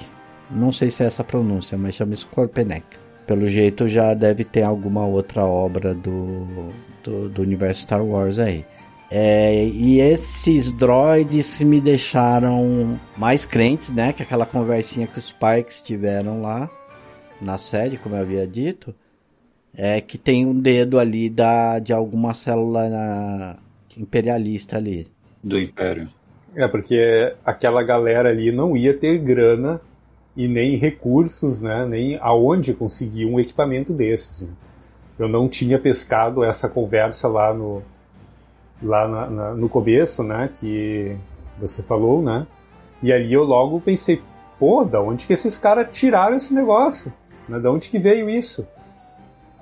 Não sei se é essa pronúncia, mas chama Scorpenek. Pelo jeito já deve ter alguma outra obra do, do, do universo Star Wars aí. É, e esses droids me deixaram mais crentes, né? Que aquela conversinha que os Pikes tiveram lá na série, como eu havia dito é que tem um dedo ali da, de alguma célula na, imperialista ali. Do Império. É, porque aquela galera ali não ia ter grana e nem recursos, né, nem aonde conseguir um equipamento desses. Né? Eu não tinha pescado essa conversa lá no lá na, na, no começo, né, que você falou, né? E ali eu logo pensei, pô, da onde que esses caras tiraram esse negócio? Né? Da onde que veio isso?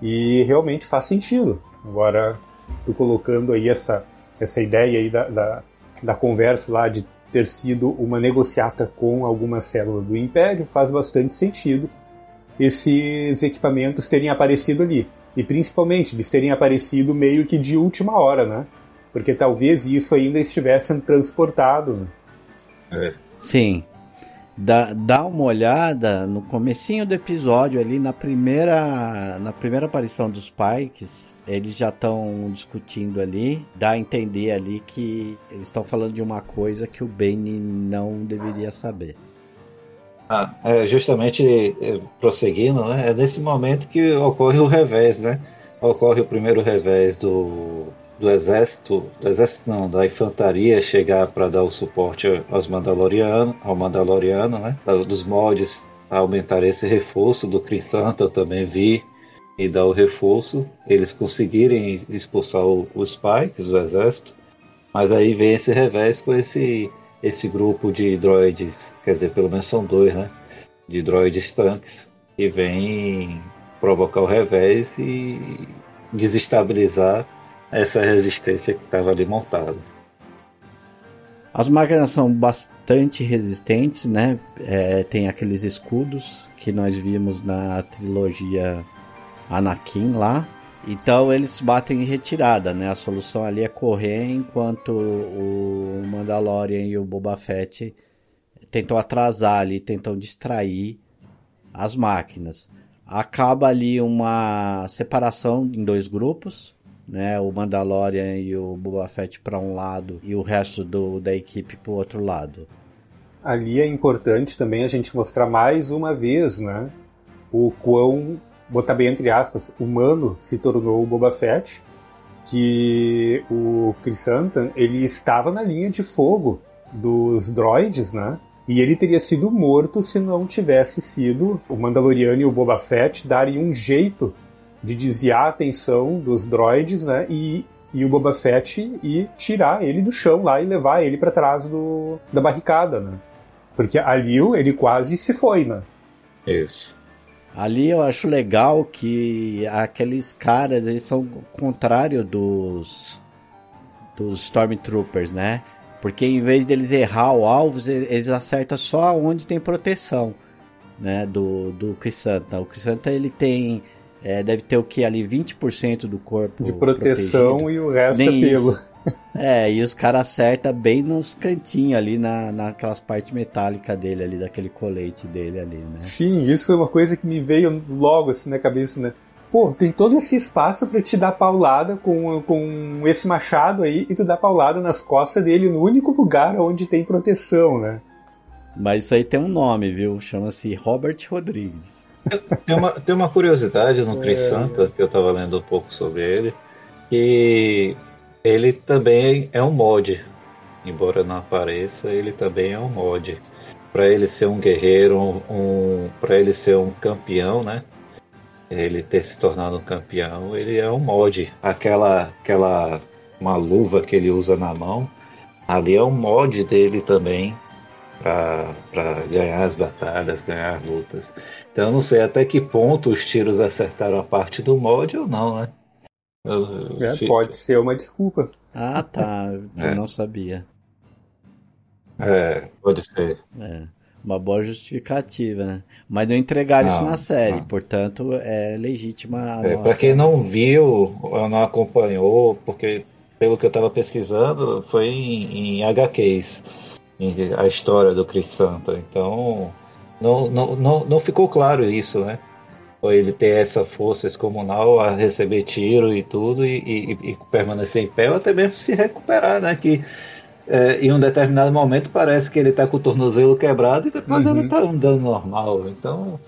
E realmente faz sentido. Agora, tu colocando aí essa, essa ideia aí da, da, da conversa lá de ter sido uma negociata com alguma célula do Império, faz bastante sentido esses equipamentos terem aparecido ali. E principalmente eles terem aparecido meio que de última hora, né? Porque talvez isso ainda estivesse transportado. Né? É. Sim dá, dá uma olhada no comecinho do episódio ali na primeira na primeira aparição dos Pikes eles já estão discutindo ali dá a entender ali que eles estão falando de uma coisa que o Bane não deveria saber ah, é justamente é, prosseguindo né? É nesse momento que ocorre o revés né? Ocorre o primeiro revés do do exército, do exército não, da infantaria chegar para dar o suporte aos Mandalorianos, ao Mandaloriano, né? Dos mods aumentar esse reforço do Crisanta eu também vi e dar o reforço, eles conseguirem expulsar os Pikes, o exército, mas aí vem esse revés com esse esse grupo de droids, quer dizer, pelo menos são dois, né? De droids tanques, e vem provocar o revés e desestabilizar essa resistência que estava ali montada. As máquinas são bastante resistentes, né? É, tem aqueles escudos que nós vimos na trilogia Anakin lá. Então eles batem em retirada, né? A solução ali é correr enquanto o Mandalorian e o Boba Fett tentam atrasar ali, tentam distrair as máquinas. Acaba ali uma separação em dois grupos né? O Mandalorian e o Boba Fett para um lado e o resto do, da equipe para o outro lado. Ali é importante também a gente mostrar mais uma vez, né? O quão, botar bem entre aspas, humano se tornou o Boba Fett, que o Chrysanthemum, ele estava na linha de fogo dos droids, né? E ele teria sido morto se não tivesse sido o Mandaloriano e o Boba Fett darem um jeito de desviar a atenção dos droids, né? E, e o Boba Fett e tirar ele do chão lá e levar ele para trás do, da barricada, né? Porque ali ele quase se foi, né? Isso. Ali eu acho legal que aqueles caras, eles são o contrário dos dos Stormtroopers, né? Porque em vez deles errar o alvo, eles acertam só onde tem proteção, né? Do, do Crisanta. O Crisanta ele tem é, deve ter o que ali 20% do corpo de proteção protegido. e o resto Nem é pelo. Isso. É, e os caras acertam bem nos cantinhos ali, na, naquelas partes metálicas dele ali, daquele colete dele ali, né? Sim, isso foi uma coisa que me veio logo assim na cabeça, né? Pô, tem todo esse espaço para te dar paulada com, com esse machado aí e tu dá paulada nas costas dele no único lugar onde tem proteção, né? Mas isso aí tem um nome, viu? Chama-se Robert Rodrigues. Tem uma, tem uma curiosidade no Chris é... Santa, que eu tava lendo um pouco sobre ele, que ele também é um mod. Embora não apareça, ele também é um mod. Para ele ser um guerreiro, um, um para ele ser um campeão, né? Ele ter se tornado um campeão, ele é um mod. Aquela, aquela uma luva que ele usa na mão, ali é um mod dele também para ganhar as batalhas, ganhar as lutas. Então eu não sei até que ponto os tiros acertaram a parte do mod ou não, né? Eu, eu é, pode ser uma desculpa. Ah, tá. Eu é. não sabia. É, pode ser. É, uma boa justificativa, né? Mas não entregaram não, isso na série, não. portanto é legítima a é, Para quem não viu ou não acompanhou, porque pelo que eu estava pesquisando, foi em, em HQs a história do Chris Santa. Então não, não, não, não ficou claro isso, né? Ele ter essa força excomunal a receber tiro e tudo e, e, e permanecer em pé ou até mesmo se recuperar, né? Que é, em um determinado momento parece que ele está com o tornozelo quebrado e depois uhum. ele está andando normal. Então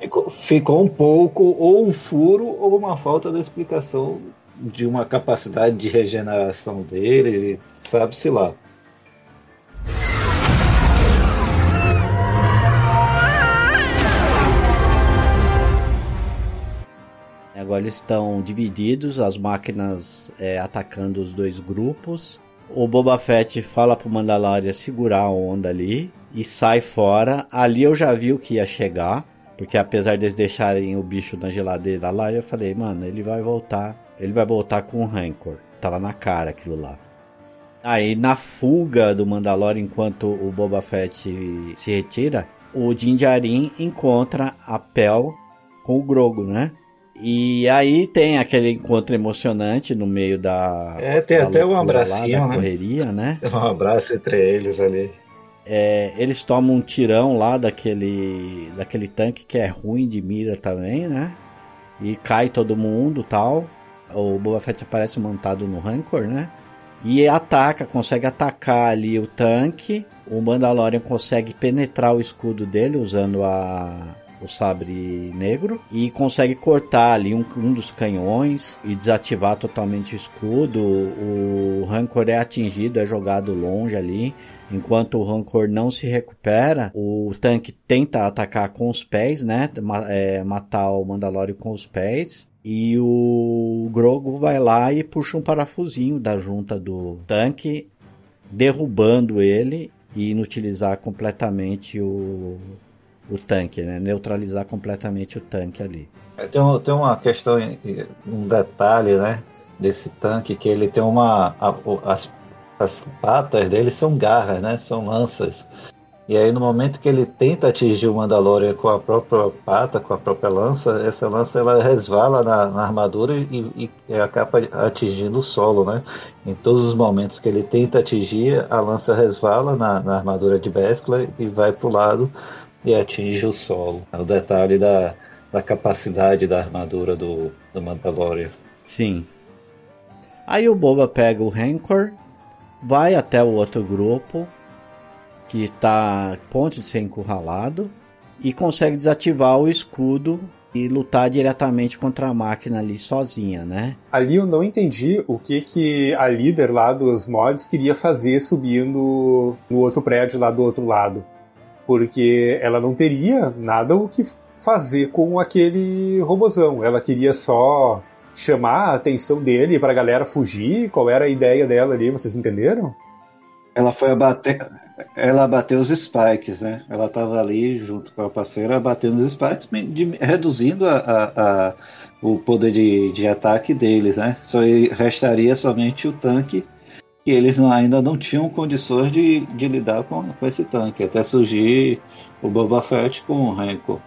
ficou, ficou um pouco ou um furo ou uma falta de explicação de uma capacidade de regeneração dele, sabe-se lá. Agora eles estão divididos, as máquinas é, atacando os dois grupos. O Boba Fett fala pro Mandalorian segurar a onda ali e sai fora. Ali eu já vi o que ia chegar, porque apesar deles deixarem o bicho na geladeira lá, eu falei, mano, ele vai voltar, ele vai voltar com o Rancor. Tava na cara aquilo lá. Aí na fuga do Mandalorian, enquanto o Boba Fett se retira, o Din Djarin encontra a Pel com o Grogo, né? E aí tem aquele encontro emocionante no meio da. É, tem da até um abracinho, lá, né? correria, né? Tem um abraço entre eles ali. É, eles tomam um tirão lá daquele, daquele tanque que é ruim de mira também, né? E cai todo mundo tal. O Boba Fett aparece montado no Rancor, né? E ataca, consegue atacar ali o tanque. O Mandalorian consegue penetrar o escudo dele usando a, o sabre negro e consegue cortar ali um, um dos canhões e desativar totalmente o escudo. O Rancor é atingido, é jogado longe ali. Enquanto o Rancor não se recupera, o tanque tenta atacar com os pés, né? É, matar o Mandalorian com os pés. E o Grogu vai lá e puxa um parafusinho da junta do tanque, derrubando ele e inutilizar completamente o, o tanque, né? Neutralizar completamente o tanque ali. É, tem, tem uma questão, um detalhe, né? Desse tanque que ele tem uma. A, as, as patas dele são garras, né? São lanças. E aí no momento que ele tenta atingir o Mandalorian com a própria pata, com a própria lança, essa lança ela resvala na, na armadura e, e, acaba atingindo o solo, né? Em todos os momentos que ele tenta atingir, a lança resvala na, na armadura de Beskla e vai para o lado, e atinge o solo. É o detalhe da, da capacidade da armadura do, do Mandalorian. Sim. Aí o Boba pega o Rancor, vai até o outro grupo, que está a ponto de ser encurralado, e consegue desativar o escudo e lutar diretamente contra a máquina ali sozinha, né? Ali eu não entendi o que que a líder lá dos mods queria fazer subindo no outro prédio lá do outro lado porque ela não teria nada o que fazer com aquele robozão. Ela queria só chamar a atenção dele para a galera fugir. Qual era a ideia dela ali? Vocês entenderam? Ela foi abater, ela abateu os spikes, né? Ela estava ali junto com a parceira abatendo os spikes, reduzindo a, a, a, o poder de, de ataque deles, né? Só restaria somente o tanque e eles não, ainda não tinham condições de, de lidar com, com, esse tanque, até surgir o Boba Fett com o Rancor.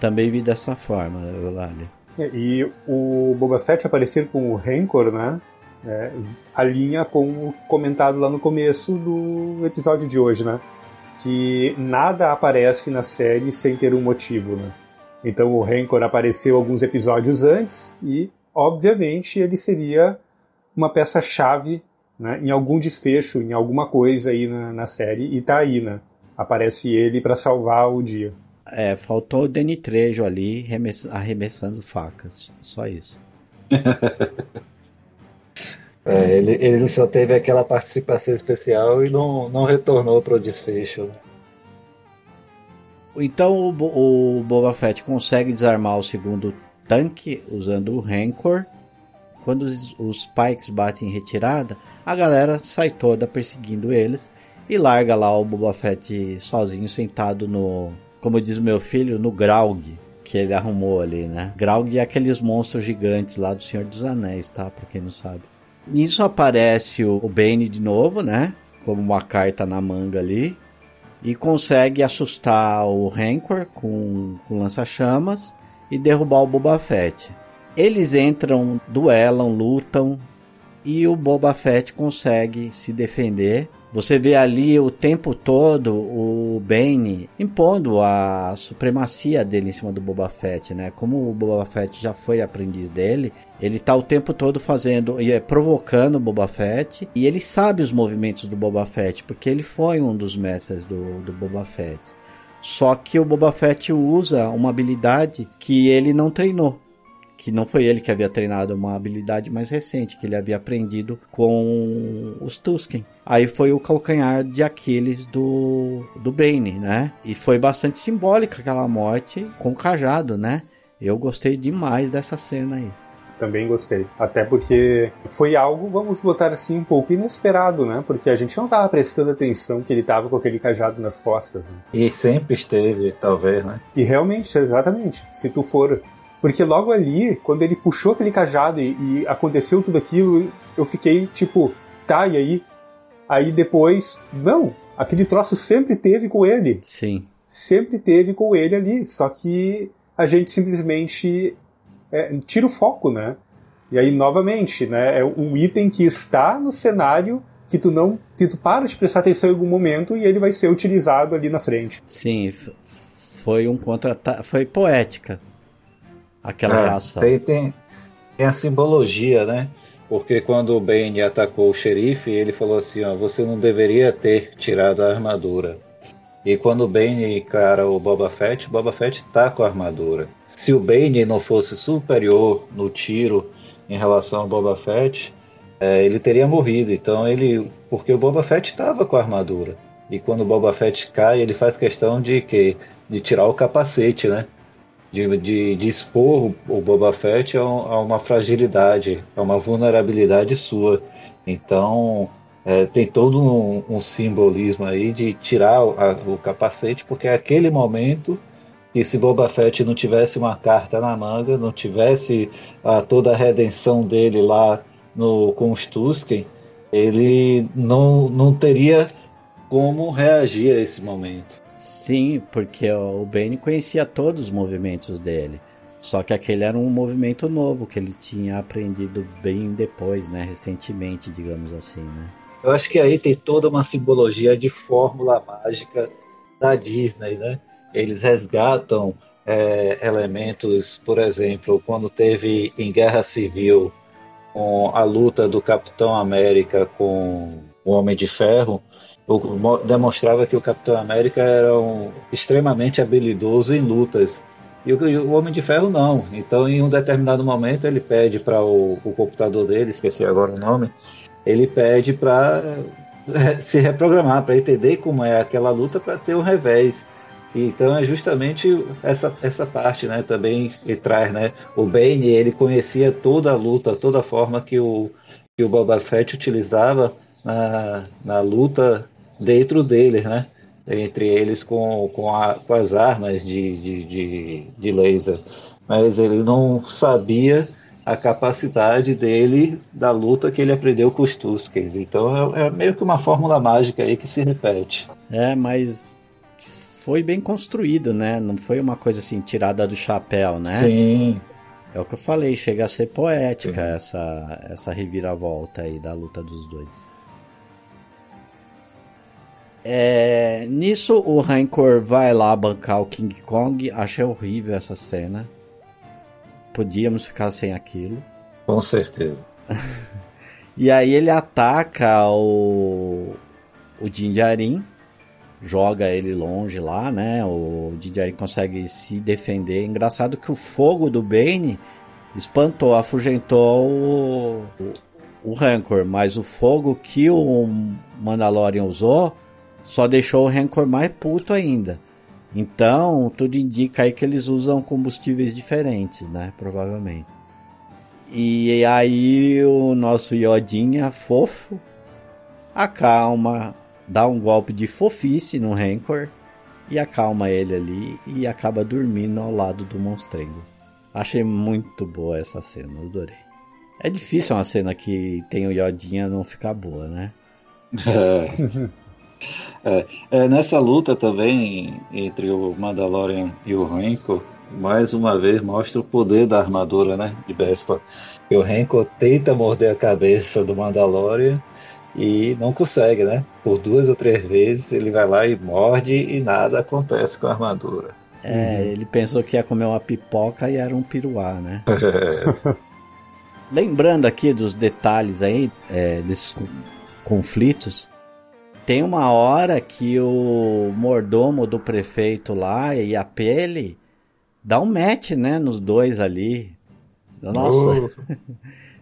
Também vi dessa forma, Eulália. É, e o Boba Fett aparecer com o Rancor, né? é, alinha com o comentado lá no começo do episódio de hoje, né? Que nada aparece na série sem ter um motivo, né? Então o Rancor apareceu alguns episódios antes e, obviamente, ele seria uma peça-chave né, em algum desfecho, em alguma coisa aí na, na série, e tá aí, né? Aparece ele para salvar o dia. É, faltou o Danny Trejo ali arremessando facas. Só isso. é, ele, ele só teve aquela participação especial e não, não retornou para o desfecho. Então o, o Boba Fett consegue desarmar o segundo tanque usando o Rancor. Quando os, os Pikes batem em retirada, a galera sai toda perseguindo eles e larga lá o Boba Fett sozinho sentado no, como diz meu filho, no Graug que ele arrumou ali, né? Graug é aqueles monstros gigantes lá do Senhor dos Anéis, tá? Pra quem não sabe. Nisso aparece o, o Bane de novo, né? Como uma carta na manga ali. E consegue assustar o Rancor com, com lança-chamas e derrubar o Boba Fett. Eles entram, duelam, lutam e o Boba Fett consegue se defender você vê ali o tempo todo o Bane impondo a supremacia dele em cima do Boba Fett, né? Como o Boba Fett já foi aprendiz dele, ele tá o tempo todo fazendo e é, provocando o Boba Fett e ele sabe os movimentos do Boba Fett porque ele foi um dos mestres do, do Boba Fett. Só que o Boba Fett usa uma habilidade que ele não treinou que não foi ele que havia treinado uma habilidade mais recente, que ele havia aprendido com os Tusken. Aí foi o calcanhar de Aquiles do, do Bane, né? E foi bastante simbólica aquela morte com o cajado, né? Eu gostei demais dessa cena aí. Também gostei. Até porque foi algo, vamos botar assim, um pouco inesperado, né? Porque a gente não estava prestando atenção que ele estava com aquele cajado nas costas. Né? E sempre esteve, talvez, né? E realmente, exatamente. Se tu for porque logo ali, quando ele puxou aquele cajado e, e aconteceu tudo aquilo, eu fiquei tipo, tá, e aí? Aí depois, não, aquele troço sempre teve com ele. Sim. Sempre teve com ele ali, só que a gente simplesmente é, tira o foco, né? E aí, novamente, né, é um item que está no cenário que tu não, que tu para de prestar atenção em algum momento e ele vai ser utilizado ali na frente. Sim, foi um contra foi poética aquela é, reação. Tem, tem, tem a simbologia, né? Porque quando o Bane atacou o xerife, ele falou assim: ó, você não deveria ter tirado a armadura. E quando o Bane encara o Boba Fett, o Boba Fett tá com a armadura. Se o Bane não fosse superior no tiro em relação ao Boba Fett, é, ele teria morrido. Então ele, porque o Boba Fett estava com a armadura. E quando o Boba Fett cai, ele faz questão de que de tirar o capacete, né? De, de, de expor o Boba Fett a, a, uma fragilidade, a uma vulnerabilidade sua. Então é, tem todo um, um, simbolismo aí de tirar a, o capacete, porque é aquele momento que se Boba Fett não tivesse uma carta na manga, não tivesse a, toda a redenção dele lá no, com os Tusken, ele não, não teria como reagir a esse momento. Sim, porque o Bane conhecia todos os movimentos dele. Só que aquele era um movimento novo que ele tinha aprendido bem depois, né? Recentemente, digamos assim, né? Eu acho que aí tem toda uma simbologia de fórmula mágica da Disney, né? Eles resgatam é, elementos, por exemplo, quando teve em Guerra Civil com a luta do Capitão América com o Homem de Ferro, demonstrava que o Capitão América era um, extremamente habilidoso em lutas. E o, o, Homem de Ferro não. Então, em um determinado momento, ele pede para o, o, computador dele, esqueci agora o nome, ele pede para é, se reprogramar, para entender como é aquela luta, para ter um revés. Então é justamente essa, essa parte, né? Também que traz, né? O Bane ele conhecia toda a luta, toda a forma que o que o Boba Fett utilizava na, na luta dentro deles, né? Entre eles com, com, a, com as armas de, de, de, de laser. Mas ele não sabia a capacidade dele da luta que ele aprendeu com os Tuskens. Então é, é, meio que uma fórmula mágica aí que se repete. É, mas foi bem construído, né? Não foi uma coisa assim tirada do chapéu, né? Sim. É o que eu falei, chega a ser poética essa, essa reviravolta aí da luta dos dois. É, nisso o Rancor vai lá bancar o King Kong. Achei horrível essa cena. Podíamos ficar sem aquilo. Com certeza. e aí ele ataca o, o Jinjarin, joga ele longe lá, né? O Jinjarin consegue se defender. Engraçado que o fogo do Bane espantou, afugentou o, o, o Rancor, mas o fogo que o Mandalorian usou só deixou o Rancor mais puto ainda. Então, tudo indica aí que eles usam combustíveis diferentes, né? Provavelmente. E aí o nosso Yodinha fofo acalma, dá um golpe de fofice no Rancor e acalma ele ali e acaba dormindo ao lado do monstrengo. Achei muito boa essa cena, adorei. É difícil uma cena que tem o Yodinha não ficar boa, né? É, é, nessa luta também entre o Mandalorian e o Renko, mais uma vez mostra o poder da armadura né, de Bespla. E o Renko tenta morder a cabeça do Mandalorian e não consegue, né? Por duas ou três vezes ele vai lá e morde e nada acontece com a armadura. É, uhum. ele pensou que ia comer uma pipoca e era um piruá, né? Lembrando aqui dos detalhes aí, é, desses conflitos, tem uma hora que o mordomo do prefeito lá e a Pele dá um match, né, nos dois ali. Nossa.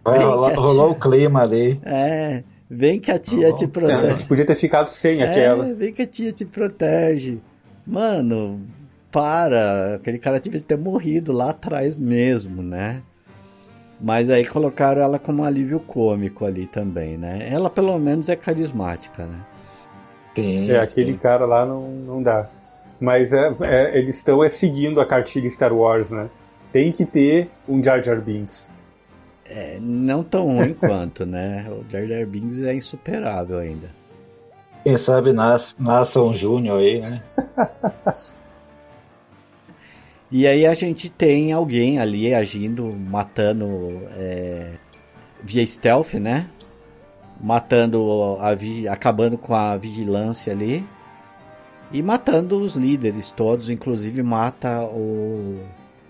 Uh, rolou o clima ali. É. Vem que a tia te protege. É, a gente podia ter ficado sem é, aquela. Vem que a tia te protege. Mano, para. Aquele cara devia ter morrido lá atrás mesmo, né? Mas aí colocaram ela como um alívio cômico ali também, né? Ela pelo menos é carismática, né? Sim, é, aquele sim. cara lá não, não dá. Mas é, é eles estão é, seguindo a cartilha Star Wars, né? Tem que ter um Jar Jar Binks. É, não tão ruim quanto, né? O Jar Jar Binks é insuperável ainda. Quem sabe nasce, nasce um Júnior aí, né? e aí a gente tem alguém ali agindo, matando é, via stealth, né? Matando a acabando com a vigilância ali e matando os líderes todos, inclusive mata o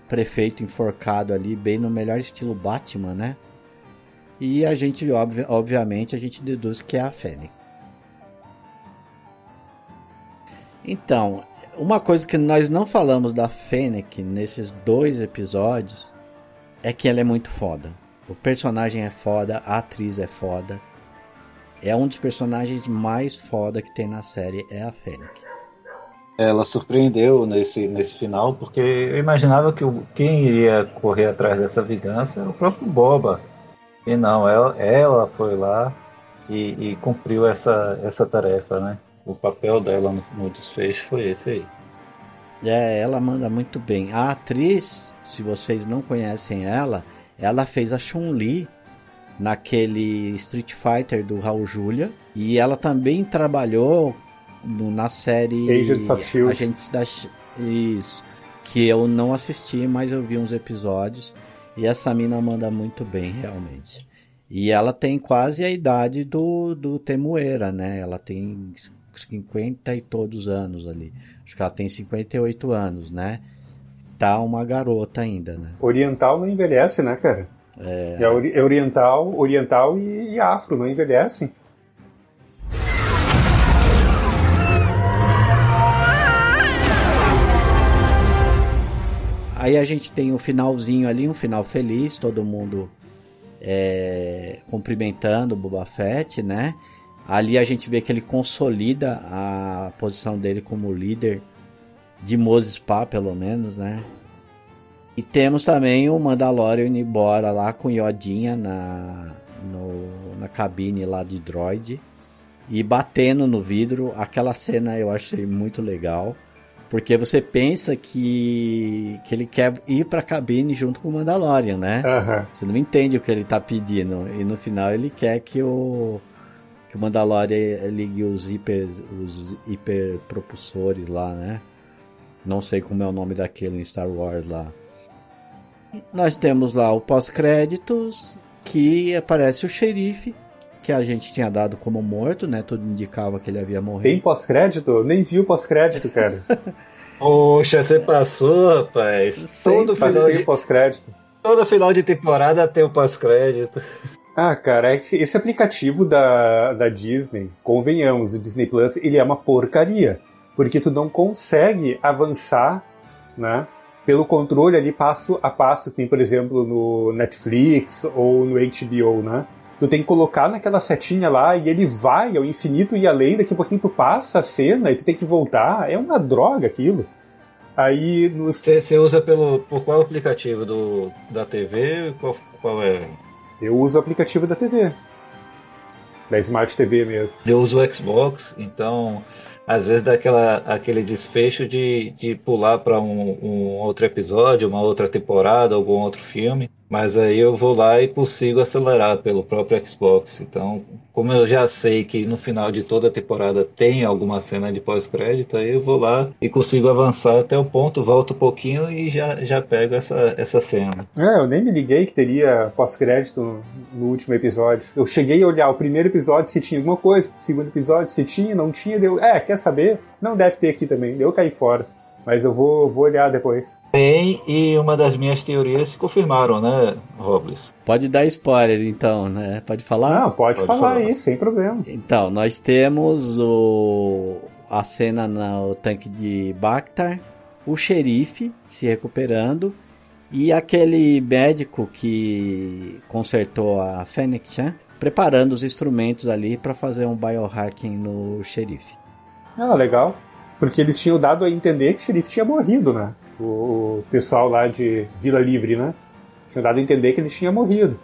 prefeito enforcado ali bem no melhor estilo Batman, né? E a gente obvi obviamente a gente deduz que é a Fênix. Então, uma coisa que nós não falamos da Fennec nesses dois episódios é que ela é muito foda. O personagem é foda, a atriz é foda é um dos personagens mais foda que tem na série, é a Fennec. Ela surpreendeu nesse, nesse final, porque eu imaginava que o, quem iria correr atrás dessa vingança era o próprio Boba. E não, ela, ela foi lá e, e cumpriu essa, essa tarefa, né? O papel dela no, no desfecho foi esse aí. É, ela manda muito bem. A atriz, se vocês não conhecem ela, ela fez a Chun-Li naquele Street Fighter do Raul Julia. E ela também trabalhou no, na série Agents of Shield. Agentes da Isso. Que eu não assisti, mas eu vi uns episódios. E essa mina manda muito bem, realmente. E ela tem quase a idade do, do Temuera, né? Ela tem 50 e todos anos ali. Acho que ela tem 58 anos, né? Tá uma garota ainda, né? Oriental não envelhece, né, cara? É, é oriental, oriental e, e afro, não envelhecem. Aí a gente tem o um finalzinho ali, um final feliz, todo mundo é, cumprimentando o Boba Fett, né? Ali a gente vê que ele consolida a posição dele como líder de Moses Pa, pelo menos, né? E temos também o Mandalorian indo embora lá com Yodinha na, no, na cabine lá de droid e batendo no vidro. Aquela cena eu achei muito legal. Porque você pensa que, que ele quer ir pra cabine junto com o Mandalorian, né? Uhum. Você não entende o que ele tá pedindo. E no final ele quer que o, que o Mandalorian ligue os hiper, os hiper propulsores lá, né? Não sei como é o nome daquele em Star Wars lá. Nós temos lá o pós-créditos, que aparece o xerife, que a gente tinha dado como morto, né? Tudo indicava que ele havia morrido. Tem pós-crédito? Nem vi o pós-crédito, cara. Poxa, você passou, rapaz. Todo final de pós-crédito. Todo final de temporada tem o pós-crédito. Ah, cara, esse, esse, aplicativo da, da Disney, convenhamos, o Disney Plus, ele é uma porcaria. Porque tu não consegue avançar, né? Pelo controle ali passo a passo, que tem, por exemplo, no Netflix ou no HBO, né? Tu tem que colocar naquela setinha lá e ele vai ao infinito e além, daqui a pouquinho tu passa a cena e tu tem que voltar. É uma droga aquilo. Aí Você nos... usa pelo. por qual aplicativo? Do, da TV? Qual, qual é? Eu uso o aplicativo da TV. Da Smart TV mesmo. Eu uso o Xbox, então às vezes dá aquela, aquele desfecho de, de pular para um, um, outro episódio, uma outra temporada, algum outro filme. Mas aí eu vou lá e consigo acelerar pelo próprio Xbox. Então, como eu já sei que no final de toda a temporada tem alguma cena de pós-crédito, aí eu vou lá e consigo avançar até o ponto, volto um pouquinho e já, já pego essa, essa cena. É, eu nem me liguei que teria pós-crédito no último episódio. Eu cheguei a olhar o primeiro episódio se tinha alguma coisa, o segundo episódio se tinha, não tinha, deu. É, quer saber? Não deve ter aqui também. Eu caí fora. Mas eu vou, vou olhar depois. Tem, e uma das minhas teorias se confirmaram, né, Robles? Pode dar spoiler, então, né? Pode falar? Não, pode, pode falar, falar aí, sem problema. Então, nós temos o, a cena no tanque de Bactar, o xerife se recuperando e aquele médico que consertou a Fênix, né? preparando os instrumentos ali para fazer um biohacking no xerife. Ah, legal. Porque eles tinham dado a entender que o xerife tinha morrido, né? O, pessoal lá de Vila Livre, né? Tinham dado a entender que ele tinha morrido.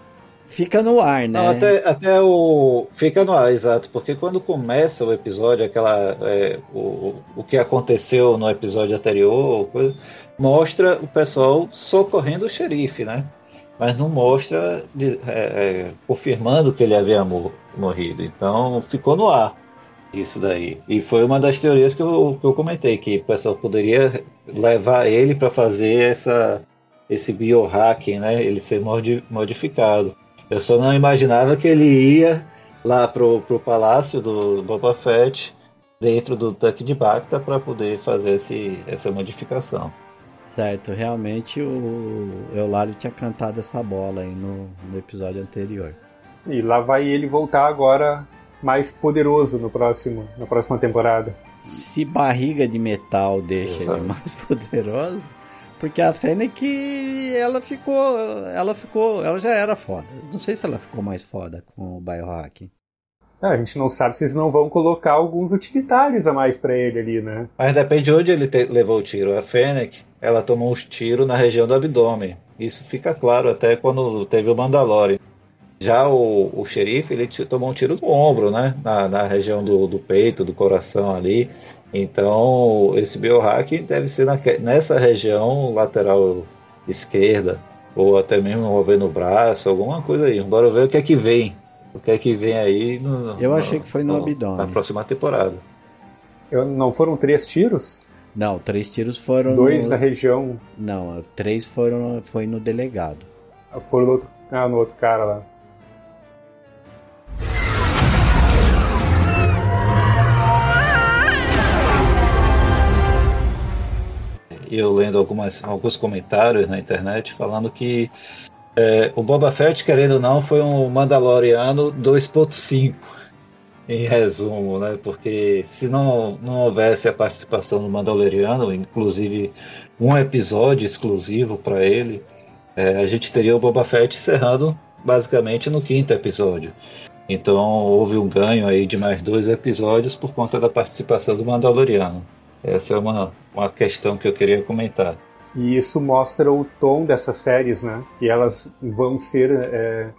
Fica no ar, né? Não, até, até o. Fica no ar, exato. Porque quando começa o episódio, aquela. É, o, o que aconteceu no episódio anterior, coisa, mostra o pessoal socorrendo o xerife, né? Mas não mostra de, é, é, confirmando que ele havia morrido. Então ficou no ar. Isso daí. E foi uma das teorias que eu, que eu comentei, que o pessoal poderia levar ele para fazer essa, esse biohacking, né? Ele ser modificado. Eu só não imaginava que ele ia lá pro, pro palácio do Boba Fett, dentro do tanque de Bacta, para poder fazer esse, essa modificação. Certo, realmente o Eulário tinha cantado essa bola aí no, no episódio anterior. E lá vai ele voltar agora mais poderoso no próximo, na próxima temporada. Se barriga de metal deixa Exato. ele mais poderoso, porque a Fennec ela ficou, ela ficou, ela já era foda. Não sei se ela ficou mais foda com o biohack. É, a gente não sabe se eles não vão colocar alguns utilitários a mais para ele ali, né? Mas depende de onde ele te, levou o tiro. A Fennec, ela tomou uns tiros na região do abdômen. Isso fica claro até quando teve o Mandalorian. Já o, o xerife, ele tomou um tiro no ombro, né? Na, na região do, do peito, do coração ali. Então, esse biohack deve ser na, nessa região lateral esquerda, ou até mesmo envolvendo o braço, alguma coisa aí. Bora ver o que é que vem. O que é que vem aí no, Eu achei que foi no, no abdômen. Na próxima temporada. Eu, não foram três tiros? Não, três tiros foram. Dois no... na região. Não, três foram foi no delegado. Foram no outro, ah, no outro cara lá. Eu lendo algumas, alguns comentários na internet falando que é, o Boba Fett, querendo ou não, foi um Mandaloriano 2.5, em resumo, né? Porque se não, não houvesse a participação do Mandaloriano, inclusive um episódio exclusivo para ele, é, a gente teria o Boba Fett encerrando basicamente no quinto episódio. Então houve um ganho aí de mais dois episódios por conta da participação do Mandaloriano. Essa é uma, uma questão que eu queria comentar. E isso mostra o tom dessas séries, né? Que elas vão ser. É,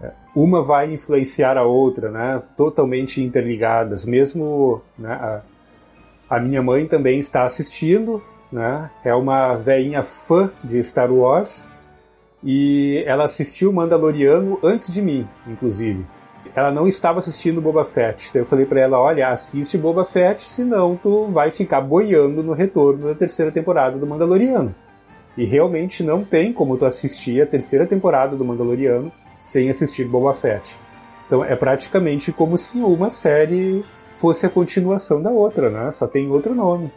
é, uma vai influenciar a outra, né? Totalmente interligadas. Mesmo né, a, a minha mãe também está assistindo, né? É uma velhinha fã de Star Wars e ela assistiu Mandaloriano antes de mim, inclusive ela não estava assistindo Boba Fett. Então eu falei para ela, olha, assiste Boba Fett, senão tu vai ficar boiando no retorno da terceira temporada do Mandaloriano. E realmente não tem como tu assistir a terceira temporada do Mandaloriano sem assistir Boba Fett. Então é praticamente como se uma série fosse a continuação da outra, né? Só tem outro nome.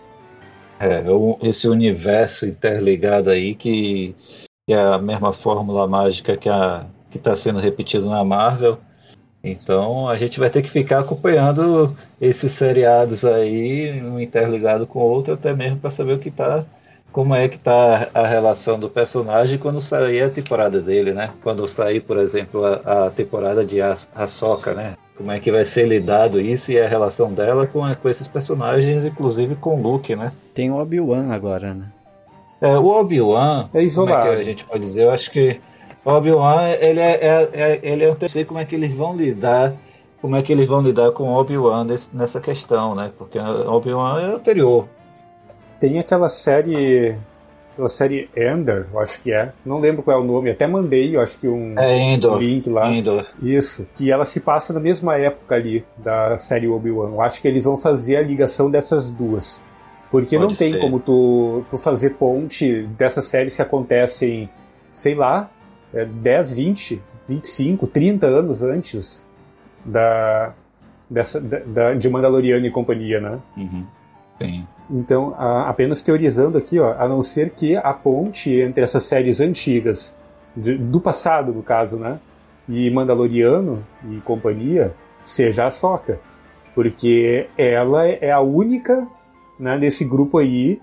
É, esse universo interligado aí que, que é a mesma fórmula mágica que a que está sendo repetido na Marvel. Então a gente vai ter que ficar acompanhando esses seriados aí, um interligado com o outro, até mesmo para saber o que tá, como é que tá a relação do personagem quando sair a temporada dele, né? Quando sair, por exemplo, a, a temporada de Ahsoka, né? Como é que vai ser lidado isso e a relação dela com, com esses personagens, inclusive com o Luke, né? Tem o Obi-Wan agora, né? É, o Obi-Wan, é isolado. Como é que a gente pode dizer? Eu acho que Obi-Wan, ele é, é, é, ele é, eu não sei como é que eles vão lidar, como é que eles vão lidar com Obi-Wan nessa questão, né? Porque Obi-Wan é anterior. Tem aquela série, aquela série Ender, eu acho que é, não lembro qual é o nome, até mandei, eu acho que um, é Endor, link lá. Endor. Isso, que ela se passa na mesma época ali da série Obi-Wan. Eu acho que eles vão fazer a ligação dessas duas. Porque Pode não tem ser. como tu, tu fazer ponte dessas séries que acontecem, sei lá, é, 10, 20, 25, 30 anos antes da, dessa, da, de Mandaloriano e companhia, né? Uhum. Sim. Então, a, apenas teorizando aqui, ó, a não ser que a ponte entre essas séries antigas, de, do passado, no caso, né? E Mandaloriano e companhia, seja a Soca. Porque ela é a única né, desse grupo aí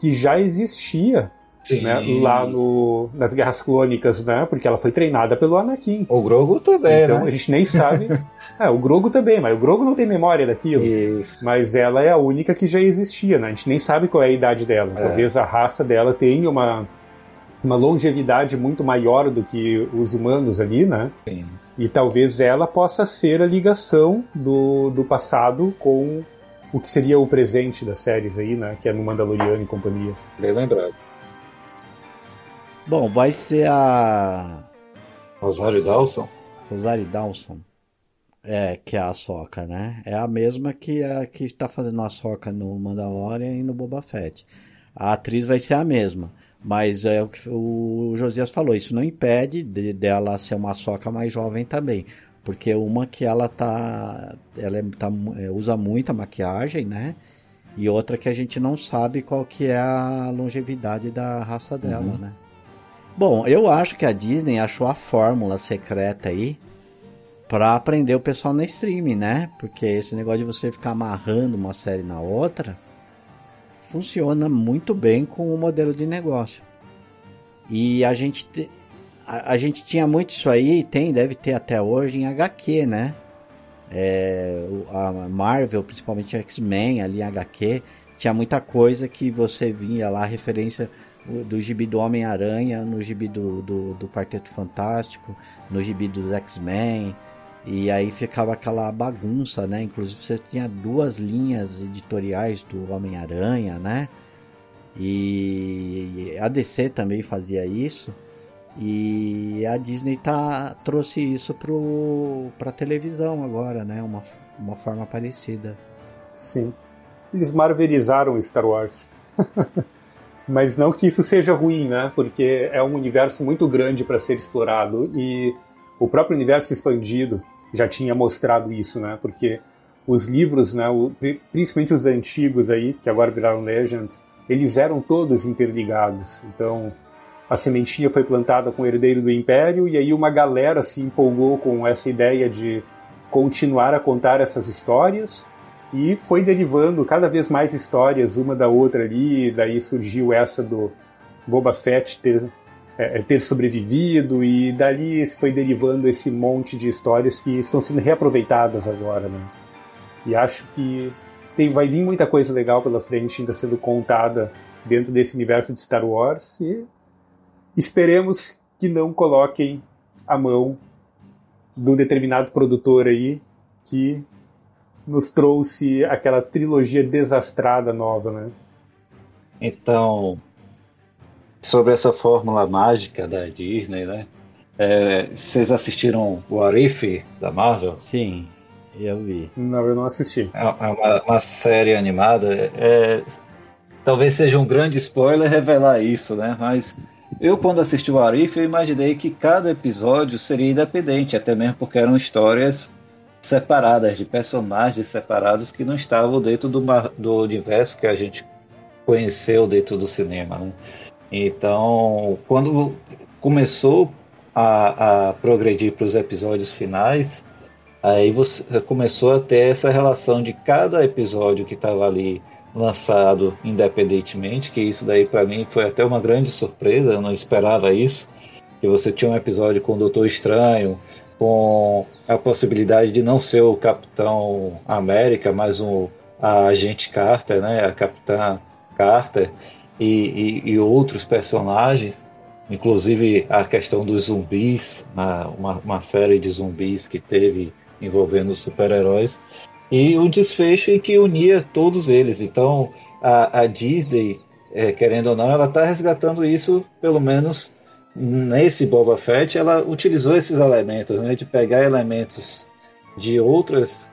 que já existia né, lá no, nas Guerras Clônicas, né? Porque ela foi treinada pelo Anakin. O Grogu também, Então né? a gente nem sabe. é, o Grogu também, mas o Grogu não tem memória daquilo. Isso. Mas ela é a única que já existia, né? A gente nem sabe qual é a idade dela. É. Talvez a raça dela tenha uma, uma longevidade muito maior do que os humanos ali, né? Sim. E talvez ela possa ser a ligação do, do passado com o que seria o presente das séries aí, né? Que é no Mandaloriano e companhia. Bem lembrado. Bom, vai ser a. Rosário Dawson? Rosário Dawson. É, que é a Soca, né? É a mesma que a que está fazendo a Soca no Mandalorian e no Boba Fett. A atriz vai ser a mesma. Mas é o que o Josias falou, isso não impede de, dela ser uma soca mais jovem também. Porque uma que ela tá. Ela é, tá, é, usa muita maquiagem, né? E outra que a gente não sabe qual que é a longevidade da raça dela, uhum. né? Bom, eu acho que a Disney achou a fórmula secreta aí para aprender o pessoal na streaming, né? Porque esse negócio de você ficar amarrando uma série na outra funciona muito bem com o modelo de negócio. E a gente a, a gente tinha muito isso aí, tem, deve ter até hoje em HQ, né? É, a Marvel, principalmente X-Men ali em HQ, tinha muita coisa que você via lá referência do gibi do Homem-Aranha, no gibi do, do, do Quarteto Fantástico, no gibi dos X-Men. E aí ficava aquela bagunça, né? Inclusive você tinha duas linhas editoriais do Homem-Aranha, né? E a DC também fazia isso. E a Disney tá, trouxe isso para a televisão agora, né? Uma, uma forma parecida. Sim. Eles marvelizaram Star Wars. Mas não que isso seja ruim, né? Porque é um universo muito grande para ser explorado e o próprio universo expandido já tinha mostrado isso, né? Porque os livros, né, principalmente os antigos aí, que agora viraram Legends, eles eram todos interligados. Então, a sementinha foi plantada com o herdeiro do Império e aí uma galera se empolgou com essa ideia de continuar a contar essas histórias e foi derivando cada vez mais histórias uma da outra ali, daí surgiu essa do Boba Fett ter, é, é, ter sobrevivido, e dali foi derivando esse monte de histórias que estão sendo reaproveitadas agora, né? E acho que tem, vai vir muita coisa legal pela frente ainda sendo contada dentro desse universo de Star Wars e esperemos que não coloquem a mão do determinado produtor aí que nos trouxe aquela trilogia desastrada nova, né? Então, sobre essa fórmula mágica da Disney, né? É, vocês assistiram o Arif da Marvel? Sim, eu vi. Não, eu não assisti. É uma, uma série animada. É, talvez seja um grande spoiler revelar isso, né? Mas eu, quando assisti o Arif, eu imaginei que cada episódio seria independente, até mesmo porque eram histórias separadas, de personagens separados que não estavam dentro do, do universo que a gente conheceu dentro do cinema. Né? Então, quando começou a, a progredir para os episódios finais, aí você começou a ter essa relação de cada episódio que estava ali lançado independentemente, que isso daí para mim foi até uma grande surpresa, eu não esperava isso. Que você tinha um episódio com o Doutor Estranho, com a possibilidade de não ser o Capitão América, mas um, a Agente Carter, né, a Capitã Carter e, e, e outros personagens, inclusive a questão dos zumbis, uma, uma série de zumbis que teve envolvendo super-heróis e um desfecho em que unia todos eles. Então a, a Disney, é, querendo ou não, ela está resgatando isso, pelo menos nesse Boba Fett, ela utilizou esses elementos, né, de pegar elementos de outras,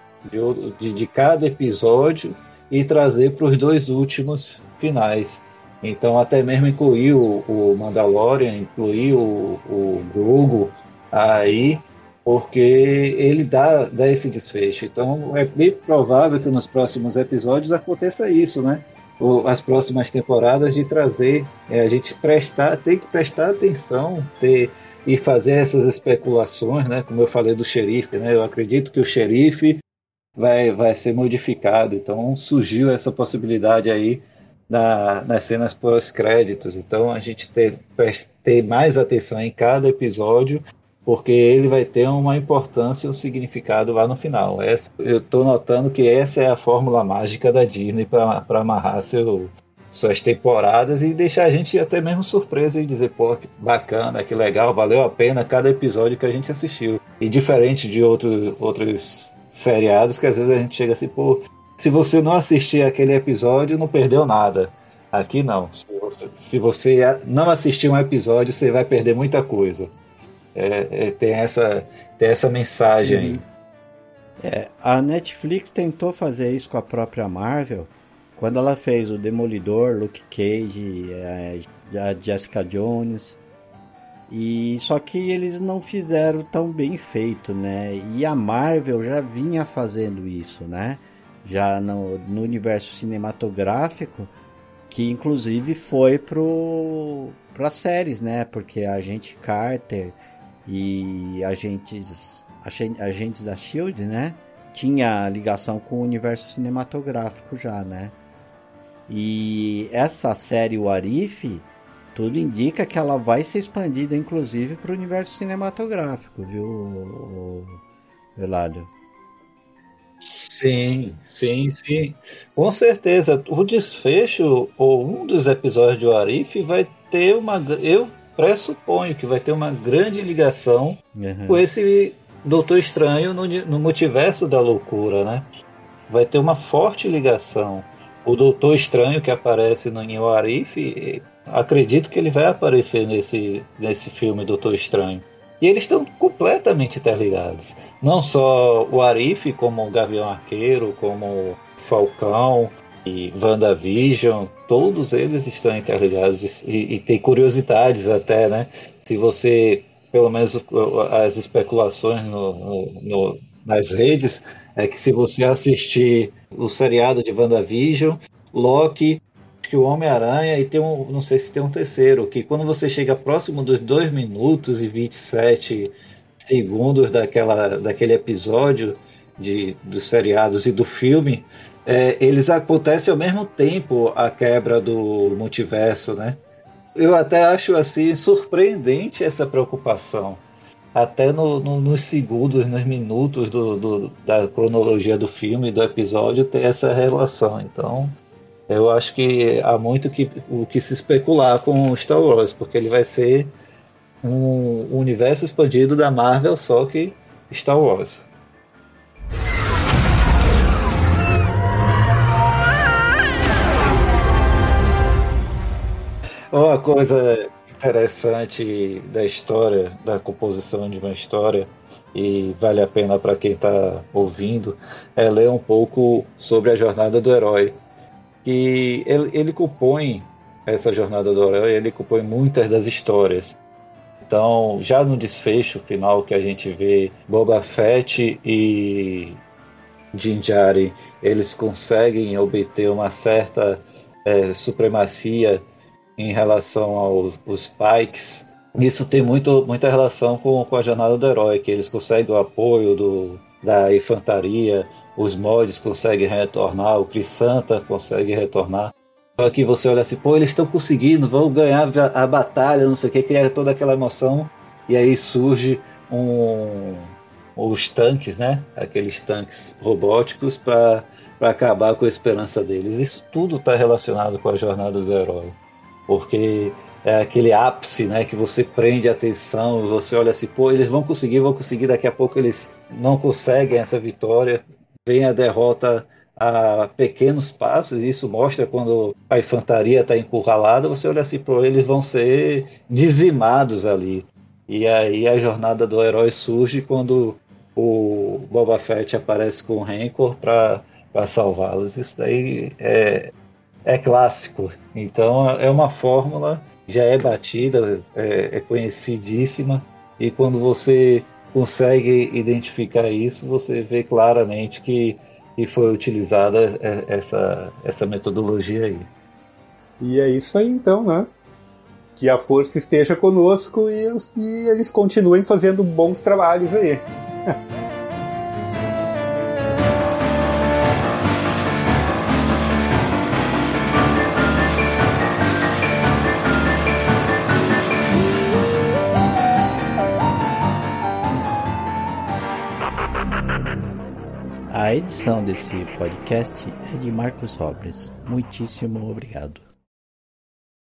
de, de, cada episódio e trazer para os dois últimos finais. Então até mesmo incluir o, Mandalorian, incluir o, o Grogu aí porque ele dá, dá esse desfecho. Então é bem provável que nos próximos episódios aconteça isso, né? As próximas temporadas de trazer, é, a gente prestar, tem que prestar atenção, ter e fazer essas especulações, né? Como eu falei do xerife, né? Eu acredito que o xerife vai, vai ser modificado. Então surgiu essa possibilidade aí na, nas cenas pós-créditos. Então a gente ter, ter mais atenção em cada episódio porque ele vai ter uma importância um significado lá no final. Essa, eu estou notando que essa é a fórmula mágica da Disney para amarrar seu, suas temporadas e deixar a gente até mesmo surpreso e dizer, pô, que bacana, que legal, valeu a pena cada episódio que a gente assistiu. E diferente de outro, outros seriados que às vezes a gente chega assim, pô, se você não assistir aquele episódio, não perdeu nada. Aqui não. Se você, se você não assistir um episódio, você vai perder muita coisa. É, é, tem, essa, tem essa mensagem aí. Uhum. É, a Netflix tentou fazer isso com a própria Marvel quando ela fez o Demolidor, Luke Cage, a Jessica Jones. E só que eles não fizeram tão bem feito, né? E a Marvel já vinha fazendo isso, né? Já no, no universo cinematográfico, que inclusive foi pro para séries, né? Porque a gente Carter e agentes, agentes da Shield, né? Tinha ligação com o universo cinematográfico já, né? E essa série o Arif, tudo indica que ela vai ser expandida, inclusive, para o universo cinematográfico, viu, Velado? Sim, sim, sim. Com certeza. O desfecho, ou um dos episódios do Arif, vai ter uma. Eu pressuponho que vai ter uma grande ligação uhum. com esse Doutor Estranho no, no multiverso da loucura, né? Vai ter uma forte ligação. O Doutor Estranho que aparece no New Arif, acredito que ele vai aparecer nesse, nesse filme Doutor Estranho. E eles estão completamente interligados. Não só o Arif, como o Gavião Arqueiro, como o Falcão, e WandaVision, todos eles estão interligados e, e tem curiosidades até, né? Se você, pelo menos as especulações no, no, nas redes, é que se você assistir o seriado de WandaVision, Loki, que o Homem-Aranha e tem um, não sei se tem um terceiro, que quando você chega próximo dos 2 minutos e 27 segundos daquela, daquele episódio de, dos seriados e do filme, é, eles acontecem ao mesmo tempo a quebra do multiverso, né? Eu até acho assim surpreendente essa preocupação. Até no, no, nos segundos, nos minutos do, do, da cronologia do filme, do episódio, ter essa relação. Então, eu acho que há muito que, o que se especular com Star Wars, porque ele vai ser um universo expandido da Marvel, só que Star Wars. Uma coisa interessante da história, da composição de uma história, e vale a pena para quem está ouvindo, é ler um pouco sobre a jornada do herói. que ele, ele compõe essa jornada do herói, ele compõe muitas das histórias. Então, já no desfecho final que a gente vê Boba Fett e Jinjari, eles conseguem obter uma certa é, supremacia em relação aos Pikes. Isso tem muito, muita relação com, com a jornada do herói, que eles conseguem o apoio do, da infantaria, os mods conseguem retornar, o Chris Santa consegue retornar. Só que você olha assim, pô, eles estão conseguindo, vão ganhar a batalha, não sei o que, cria toda aquela emoção. E aí surge um, os tanques, né? Aqueles tanques robóticos para acabar com a esperança deles. Isso tudo está relacionado com a jornada do herói. Porque é aquele ápice, né? Que você prende a atenção, você olha assim, pô, eles vão conseguir, vão conseguir, daqui a pouco eles não conseguem essa vitória, vem a derrota a pequenos passos, e isso mostra quando a infantaria está encurralada, você olha assim, pô, eles vão ser dizimados ali. E aí a jornada do herói surge quando o Boba Fett aparece com o Rancor para salvá-los. Isso daí é, é clássico. Então é uma fórmula, já é batida, é, é conhecidíssima, e quando você consegue identificar isso, você vê claramente que e foi utilizada essa, essa metodologia aí. E é isso aí então, né? Que a força esteja conosco e, e eles continuem fazendo bons trabalhos aí. A edição desse podcast é de Marcos Robles. Muitíssimo obrigado.